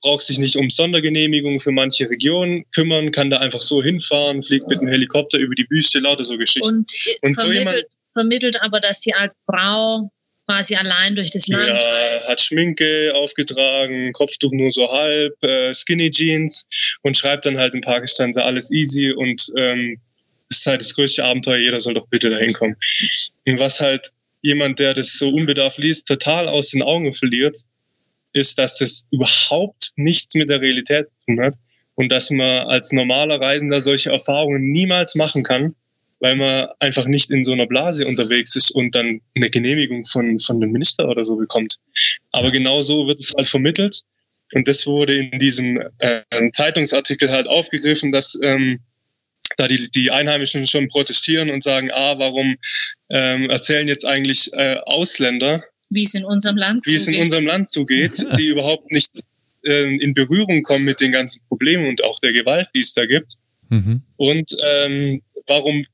braucht sich nicht um Sondergenehmigungen für manche Regionen kümmern, kann da einfach so hinfahren, fliegt mit einem Helikopter über die Wüste, lauter so Geschichten.
Und,
Und so
vermittelt,
jemand-
vermittelt aber, dass sie als Frau quasi allein durch das Land
Ja,
reist.
hat Schminke aufgetragen, Kopftuch nur so halb, äh, Skinny Jeans und schreibt dann halt in Pakistan sei alles easy und ähm, das ist halt das größte Abenteuer, jeder soll doch bitte dahin kommen. Und was halt jemand, der das so unbedarft liest, total aus den Augen verliert, ist, dass das überhaupt nichts mit der Realität zu tun hat und dass man als normaler Reisender solche Erfahrungen niemals machen kann, weil man einfach nicht in so einer Blase unterwegs ist und dann eine Genehmigung von, von dem Minister oder so bekommt. Aber genau so wird es halt vermittelt. Und das wurde in diesem äh, Zeitungsartikel halt aufgegriffen, dass ähm, da die, die Einheimischen schon protestieren und sagen, ah, warum ähm, erzählen jetzt eigentlich äh, Ausländer,
wie es in unserem Land
wie es in
zugeht.
unserem Land zugeht, <laughs> die überhaupt nicht ähm, in Berührung kommen mit den ganzen Problemen und auch der Gewalt, die es da gibt.
Mhm.
Und ähm, warum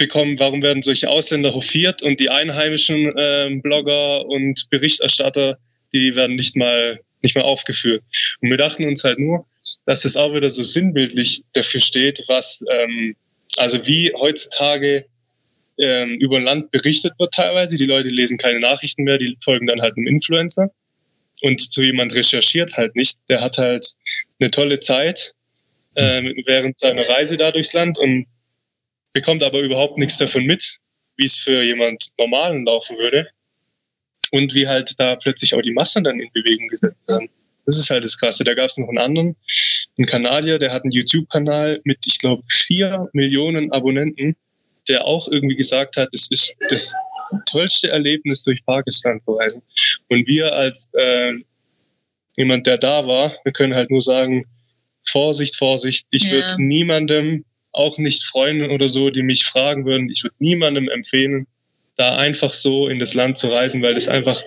bekommen, warum werden solche Ausländer hofiert und die einheimischen ähm, Blogger und Berichterstatter, die werden nicht mal nicht mehr aufgeführt. Und wir dachten uns halt nur, dass das auch wieder so sinnbildlich dafür steht, was, ähm, also wie heutzutage ähm, über Land berichtet wird teilweise. Die Leute lesen keine Nachrichten mehr, die folgen dann halt einem Influencer. Und so jemand recherchiert halt nicht. Der hat halt eine tolle Zeit ähm, während seiner Reise da durchs Land und bekommt aber überhaupt nichts davon mit, wie es für jemand Normalen laufen würde. Und wie halt da plötzlich auch die Massen dann in Bewegung gesetzt werden. Das ist halt das Krasse. Da gab es noch einen anderen, einen Kanadier, der hat einen YouTube-Kanal mit, ich glaube, vier Millionen Abonnenten, der auch irgendwie gesagt hat, es ist das tollste Erlebnis durch Pakistan zu reisen. Und wir als äh, jemand, der da war, wir können halt nur sagen, Vorsicht, Vorsicht. Ich ja. würde niemandem, auch nicht Freunden oder so, die mich fragen würden, ich würde niemandem empfehlen, da einfach so in das Land zu reisen, weil das einfach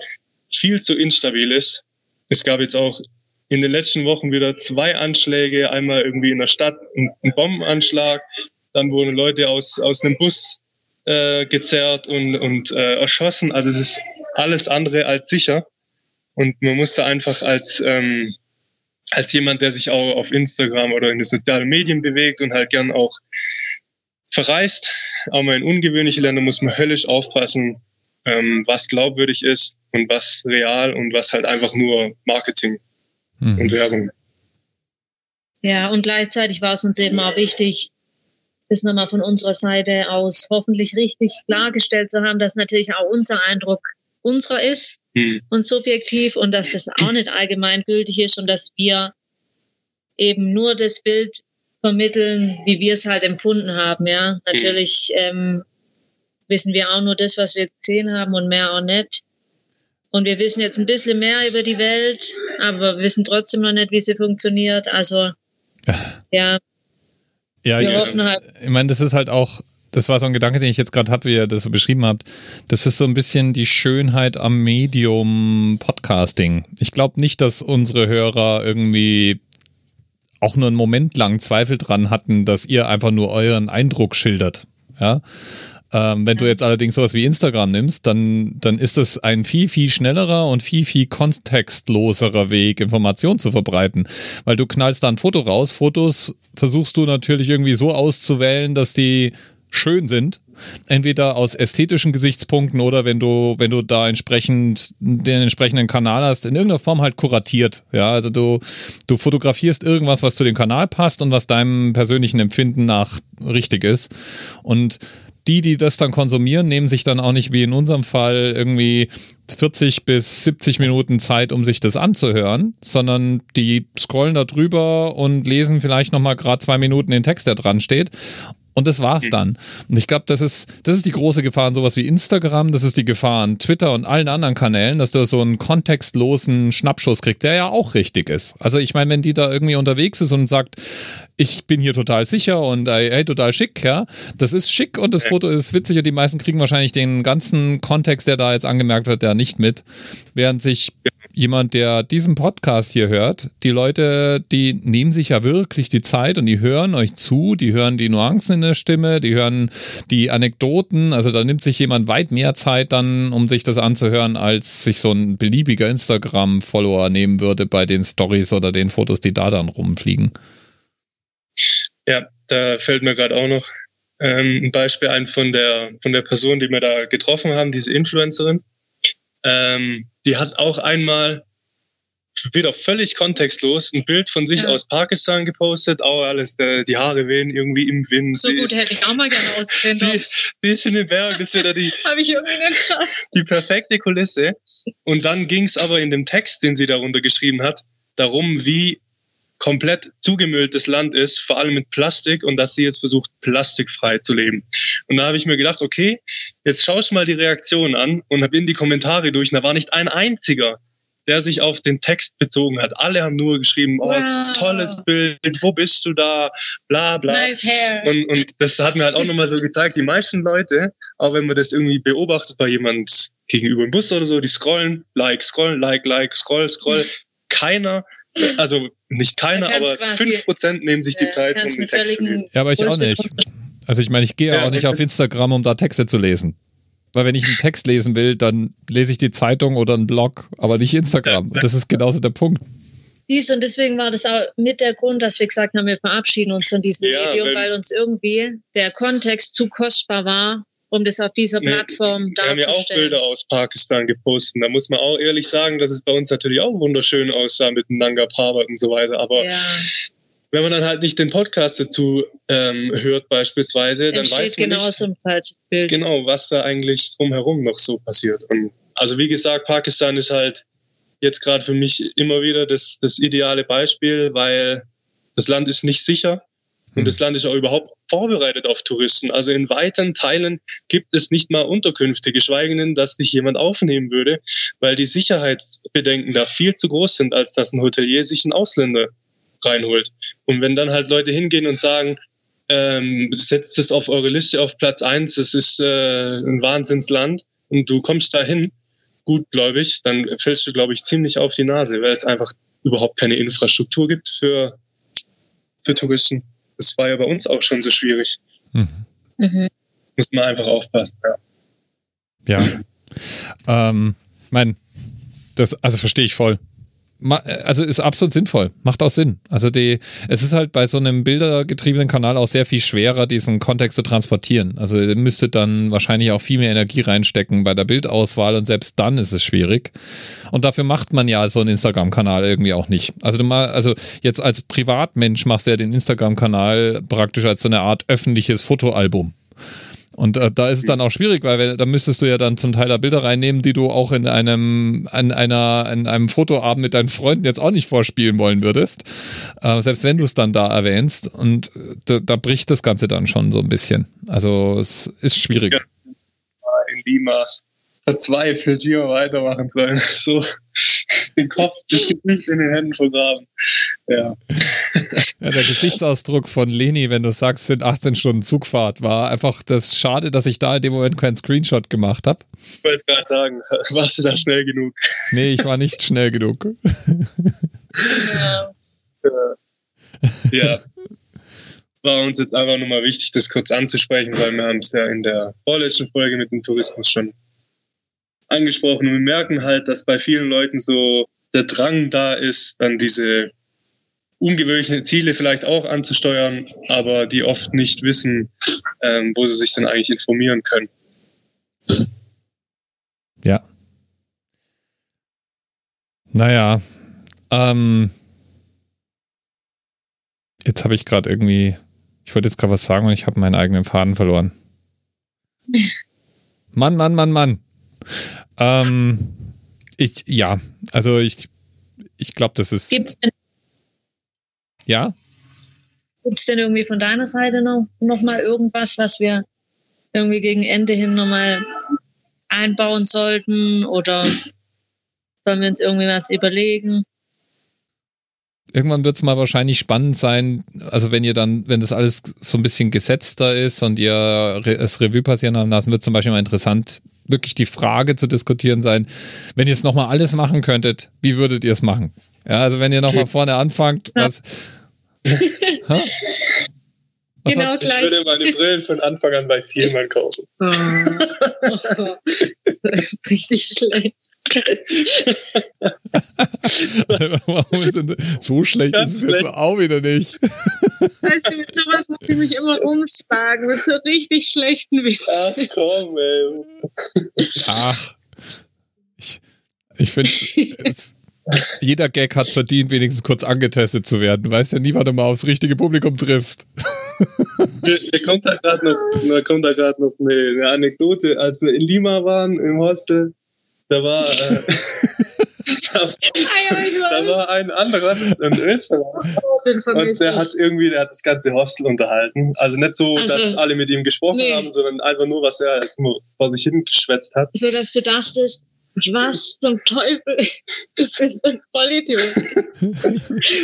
viel zu instabil ist. Es gab jetzt auch in den letzten Wochen wieder zwei Anschläge, einmal irgendwie in der Stadt ein, Bombenanschlag, dann wurden Leute aus, aus einem Bus äh, gezerrt und, und äh, erschossen. Also es ist alles andere als sicher. Und man musste einfach als, ähm, als jemand, der sich auch auf Instagram oder in den sozialen Medien bewegt und halt gern auch verreist, auch mal in ungewöhnliche Länder, muss man höllisch aufpassen, ähm, was glaubwürdig ist und was real und was halt einfach nur Marketing mhm. und Werbung.
Ja, und gleichzeitig war es uns eben auch wichtig, das nochmal von unserer Seite aus hoffentlich richtig klargestellt zu haben, dass natürlich auch unser Eindruck unserer ist hm. und subjektiv und dass es auch nicht allgemeingültig ist und dass wir eben nur das Bild vermitteln, wie wir es halt empfunden haben. Ja, natürlich ähm, wissen wir auch nur das, was wir gesehen haben und mehr auch nicht. Und wir wissen jetzt ein bisschen mehr über die Welt, aber wir wissen trotzdem noch nicht, wie sie funktioniert. Also ja,
ja, ich, halt. ich meine, das ist halt auch das war so ein Gedanke, den ich jetzt gerade hatte, wie ihr das so beschrieben habt. Das ist so ein bisschen die Schönheit am Medium Podcasting. Ich glaube nicht, dass unsere Hörer irgendwie auch nur einen Moment lang Zweifel dran hatten, dass ihr einfach nur euren Eindruck schildert. Ja. Ähm, wenn du jetzt allerdings sowas wie Instagram nimmst, dann, dann ist es ein viel, viel schnellerer und viel, viel kontextloserer Weg, Informationen zu verbreiten. Weil du knallst da ein Foto raus. Fotos versuchst du natürlich irgendwie so auszuwählen, dass die schön sind. Entweder aus ästhetischen Gesichtspunkten oder wenn du, wenn du da entsprechend den entsprechenden Kanal hast, in irgendeiner Form halt kuratiert. Ja, also du, du fotografierst irgendwas, was zu dem Kanal passt und was deinem persönlichen Empfinden nach richtig ist. Und die, die das dann konsumieren, nehmen sich dann auch nicht wie in unserem Fall irgendwie 40 bis 70 Minuten Zeit, um sich das anzuhören, sondern die scrollen da drüber und lesen vielleicht nochmal gerade zwei Minuten den Text, der dran steht und das war's mhm. dann. Und ich glaube, das ist, das ist die große Gefahr an sowas wie Instagram, das ist die Gefahr an Twitter und allen anderen Kanälen, dass du so einen kontextlosen Schnappschuss kriegst, der ja auch richtig ist. Also ich meine, wenn die da irgendwie unterwegs ist und sagt, ich bin hier total sicher und äh, hey, total schick, ja, das ist schick und das Foto ist witzig und die meisten kriegen wahrscheinlich den ganzen Kontext, der da jetzt angemerkt wird, ja nicht mit. Während sich jemand, der diesen Podcast hier hört, die Leute, die nehmen sich ja wirklich die Zeit und die hören euch zu, die hören die Nuancen in der Stimme, die hören die Anekdoten. Also da nimmt sich jemand weit mehr Zeit dann, um sich das anzuhören, als sich so ein beliebiger Instagram-Follower nehmen würde bei den Stories oder den Fotos, die da dann rumfliegen.
Ja, da fällt mir gerade auch noch ähm, ein Beispiel ein von der, von der Person, die wir da getroffen haben, diese Influencerin. Ähm, die hat auch einmal wieder völlig kontextlos ein Bild von sich ja. aus Pakistan gepostet, auch alles, äh, die Haare wehen irgendwie im Wind.
So gut hätte ich auch mal gerne <laughs> ausgesehen.
Die, die ist in den Berg, ist wieder die, <laughs>
Hab ich irgendwie nicht
die perfekte Kulisse. Und dann ging es aber in dem Text, den sie darunter geschrieben hat, darum, wie komplett zugemülltes Land ist, vor allem mit Plastik und dass sie jetzt versucht, plastikfrei zu leben. Und da habe ich mir gedacht, okay, jetzt schaue ich mal die Reaktion an und habe in die Kommentare durch und da war nicht ein einziger, der sich auf den Text bezogen hat. Alle haben nur geschrieben, oh, wow. tolles Bild, wo bist du da, bla bla.
Nice hair.
Und, und das hat mir halt auch nochmal so gezeigt, die meisten Leute, auch wenn man das irgendwie beobachtet bei jemand gegenüber im Bus oder so, die scrollen, like, scrollen, like, like, scroll, scroll. Keiner also nicht keiner, aber 5% nehmen sich die Zeit, um den Text zu lesen.
Ja, aber ich auch nicht. Also ich meine, ich gehe ja, auch nicht auf Instagram, um da Texte zu lesen. Weil wenn ich einen Text lesen will, dann lese ich die Zeitung oder einen Blog, aber nicht Instagram. Das ist genauso der Punkt.
Dies und deswegen war das auch mit der Grund, dass wir gesagt haben, wir verabschieden uns von diesem
Ja,
Medium, weil uns irgendwie der Kontext zu kostbar war, um das auf dieser Plattform
Wir haben ja auch
darzustellen.
Bilder aus Pakistan gepostet. Da muss man auch ehrlich sagen, dass es bei uns natürlich auch wunderschön aussah mit Nanga Parbat und so weiter. Aber
ja,
wenn man dann halt nicht den Podcast dazu ähm, hört beispielsweise, dann
entsteht
weiß man
genau
nicht
so ein falsches Bild.
genau, was da eigentlich drumherum noch so passiert. Und also wie gesagt, Pakistan ist halt jetzt gerade für mich immer wieder das, das ideale Beispiel, weil das Land ist nicht sicher und
Hm.
das Land ist auch überhaupt vorbereitet auf Touristen. Also in weiten Teilen gibt es nicht mal Unterkünfte, geschweige denn, dass dich jemand aufnehmen würde, weil die Sicherheitsbedenken da viel zu groß sind, als dass ein Hotelier sich einen Ausländer reinholt. Und wenn dann halt Leute hingehen und sagen, ähm, setzt es auf eure Liste auf Platz eins, es ist äh, ein Wahnsinnsland und du kommst dahin, gutgläubig, dann fällst du, glaube ich, ziemlich auf die Nase, weil es einfach überhaupt keine Infrastruktur gibt für, für Touristen. Das war ja bei uns auch schon so schwierig.
Mhm.
Mhm.
Muss man einfach aufpassen. Ja.
Ja. ähm, mein, das, also verstehe ich voll. Ma- Also ist absolut sinnvoll, macht auch Sinn. Also die, es ist halt bei so einem bildergetriebenen Kanal auch sehr viel schwerer, diesen Kontext zu transportieren. Also ihr müsstet dann wahrscheinlich auch viel mehr Energie reinstecken bei der Bildauswahl und selbst dann ist es schwierig. Und dafür macht man ja so einen Instagram-Kanal irgendwie auch nicht. Also du mal, also jetzt als Privatmensch machst du ja den Instagram-Kanal praktisch als so eine Art öffentliches Fotoalbum. Und äh, da ist es dann auch schwierig, weil wenn, da müsstest du ja dann zum Teil da Bilder reinnehmen, die du auch in einem, an einer, in einem Fotoabend mit deinen Freunden jetzt auch nicht vorspielen wollen würdest. Äh, selbst wenn du es dann da erwähnst. Und äh, da, da bricht das Ganze dann schon so ein bisschen. Also es ist schwierig.
In Lima verzweifelt hier weitermachen sollen. <laughs> So den Kopf, das Gesicht in den Händen vergraben. Ja.
Ja, der Gesichtsausdruck von Leni, wenn du sagst, sind 18 Stunden Zugfahrt, war einfach das Schade, dass ich da in dem Moment keinen Screenshot gemacht habe.
Ich wollte es gerade sagen, <laughs> warst du da schnell genug?
Nee, ich war nicht schnell genug. <laughs>
Ja.
Ja. War uns jetzt einfach nur mal wichtig, das kurz anzusprechen, weil wir haben es ja in der vorletzten Folge mit dem Tourismus schon angesprochen. Und wir merken halt, dass bei vielen Leuten so der Drang da ist, dann diese ungewöhnlichen Ziele vielleicht auch anzusteuern, aber die oft nicht wissen, ähm, wo sie sich dann eigentlich informieren können.
Ja. Naja. Ähm, jetzt habe ich gerade irgendwie, ich wollte jetzt gerade was sagen und ich habe meinen eigenen Faden verloren. <laughs> Mann, Mann, Mann, Mann. Ähm, ich, ja, also ich, ich glaube, das ist,
Gibt's denn,
ja,
gibt's denn irgendwie von deiner Seite noch, noch mal irgendwas, was wir irgendwie gegen Ende hin nochmal einbauen sollten oder sollen wir uns irgendwie was überlegen?
Irgendwann wird es mal wahrscheinlich spannend sein, also wenn ihr dann, wenn das alles so ein bisschen gesetzter ist und ihr es Revue passieren haben lassen, wird zum Beispiel mal interessant, wirklich die Frage zu diskutieren sein, wenn ihr es nochmal alles machen könntet, wie würdet ihr es machen? Ja, also wenn ihr nochmal <laughs> vorne anfangt, was. <laughs>
Genau
habt-
Ich
gleich.
würde meine Brillen von Anfang an bei Vielmann kaufen.
Oh. Oh. Das ist richtig schlecht.
So schlecht
Ganz
ist es jetzt
schlecht.
auch wieder nicht.
Weißt du, mit sowas muss ich mich immer umschlagen, mit so richtig schlechten
Ach
Witzen.
komm, ey.
Ach. Ich, ich finde, jeder Gag hat verdient, wenigstens kurz angetestet zu werden. Du weißt ja nie, wann du mal aufs richtige Publikum triffst. <laughs>
Mir, mir kommt da gerade noch, mir kommt da gerade noch eine, eine Anekdote, als wir in Lima waren im Hostel. Da war, äh, <laughs> da, da war ein anderer, ein Österreicher,
Den
und der hat irgendwie, der hat das ganze Hostel unterhalten. Also nicht so,
Also,
dass alle mit ihm gesprochen
nee.
haben, sondern einfach nur, was er halt nur vor sich hin geschwätzt hat.
so dass du dachtest, was zum Teufel ist das für ein Vollidiot? <laughs>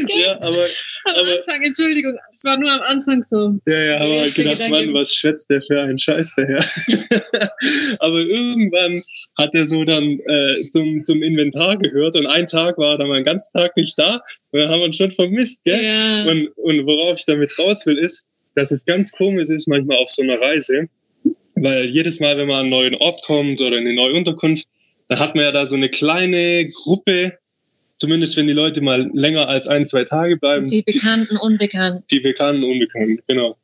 Ja, aber,
Am
aber-
Anfang, Entschuldigung, es war nur am Anfang so.
ja, ja, aber
Der
halt gedacht, Mann, was schwätzt der für einen Scheiß daher? <laughs> aber irgendwann hat er so dann äh, zum, zum Inventar gehört und einen Tag war er dann mal einen ganzen Tag nicht da und dann haben wir uns schon vermisst, gell?
Ja.
Und, und worauf ich damit raus will, ist, dass es ganz komisch ist, manchmal auf so einer Reise, Weil jedes Mal, wenn man an einen neuen Ort kommt oder in eine neue Unterkunft, dann hat man ja da so eine kleine Gruppe, zumindest wenn die Leute mal länger als ein, zwei Tage bleiben.
Die Bekannten, Unbekannten.
Die Bekannten, Unbekannten, genau.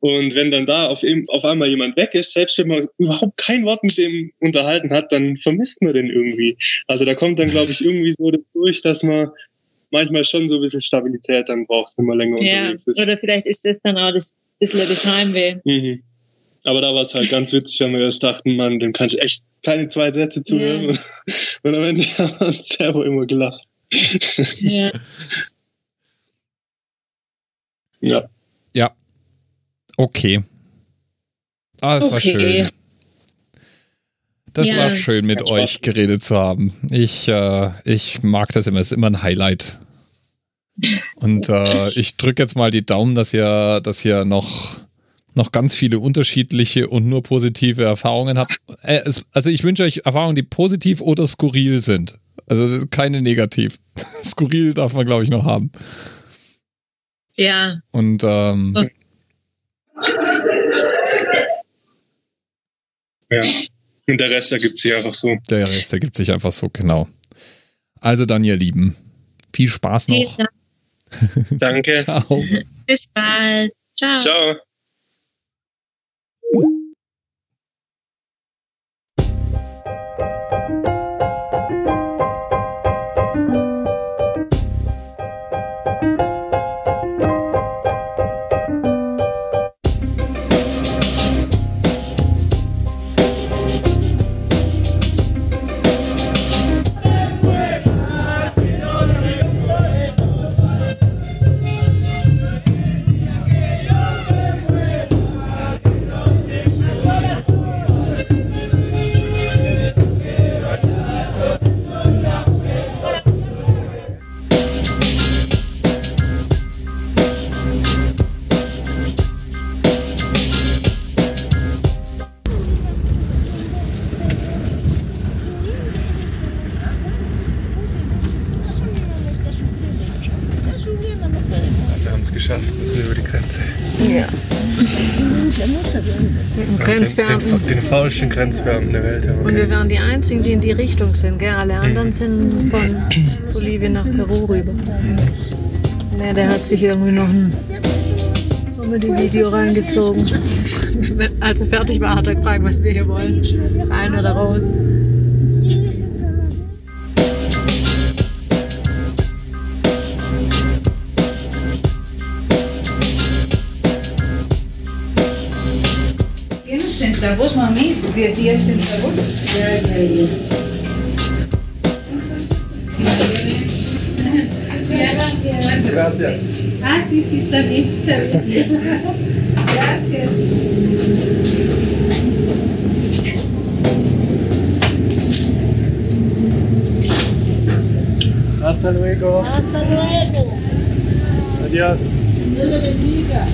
Und wenn dann da auf, auf einmal jemand weg ist, selbst wenn man überhaupt kein Wort mit dem unterhalten hat, dann vermisst man den irgendwie. Also da kommt dann, glaube ich, irgendwie so durch, dass man manchmal schon so ein bisschen Stabilität dann braucht, wenn man länger
Ja,
unterwegs ist.
oder vielleicht ist das dann auch das bisschen das Heimweh.
Mhm. Aber da war es halt ganz witzig, wenn wir erst dachten, Mann, dem kann ich echt keine zwei Sätze zuhören.
Ja. <laughs>
Und am Ende <laughs> haben wir uns selber immer gelacht.
Ja.
Ja.
Ja. Okay. Ah, es war
Okay.
schön. Das
Ja.
war schön, mit
Hat Spaß
euch geredet zu haben. Ich, äh, ich mag das immer. Es ist immer ein Highlight. <laughs> Und äh, ich drücke jetzt mal die Daumen, dass ihr, dass ihr noch, noch ganz viele unterschiedliche und nur positive Erfahrungen habt. Äh, also ich wünsche euch Erfahrungen, die positiv oder skurril sind. Also keine negativ. <laughs> skurril darf man, glaube ich, noch haben.
ja,
Und ähm,
Okay.
ja. Und der Rest ergibt sich einfach so.
Der Rest ergibt sich einfach so, genau. Also dann, ihr Lieben, viel Spaß noch.
Dank. <laughs>
Danke.
Ciao.
Bis bald. Ciao.
Ciao.
Den, den faulsten Grenzbeamten der Welt haben
Und
wir
wir waren die Einzigen, die in die Richtung sind. Gell? Alle anderen sind von Bolivien nach Peru rüber. Ja, der hat sich irgendwie noch ein Comedy-Video reingezogen. <laughs> Als er fertig war, hat er gefragt, was wir hier wollen. Rein oder raus.
10 días en salud. Ya, ya, ya.
Gracias.
Ah, sí, sí, está bien. Está bien. Gracias.
Hasta luego. Hasta luego. Adiós.
Dios le bendiga.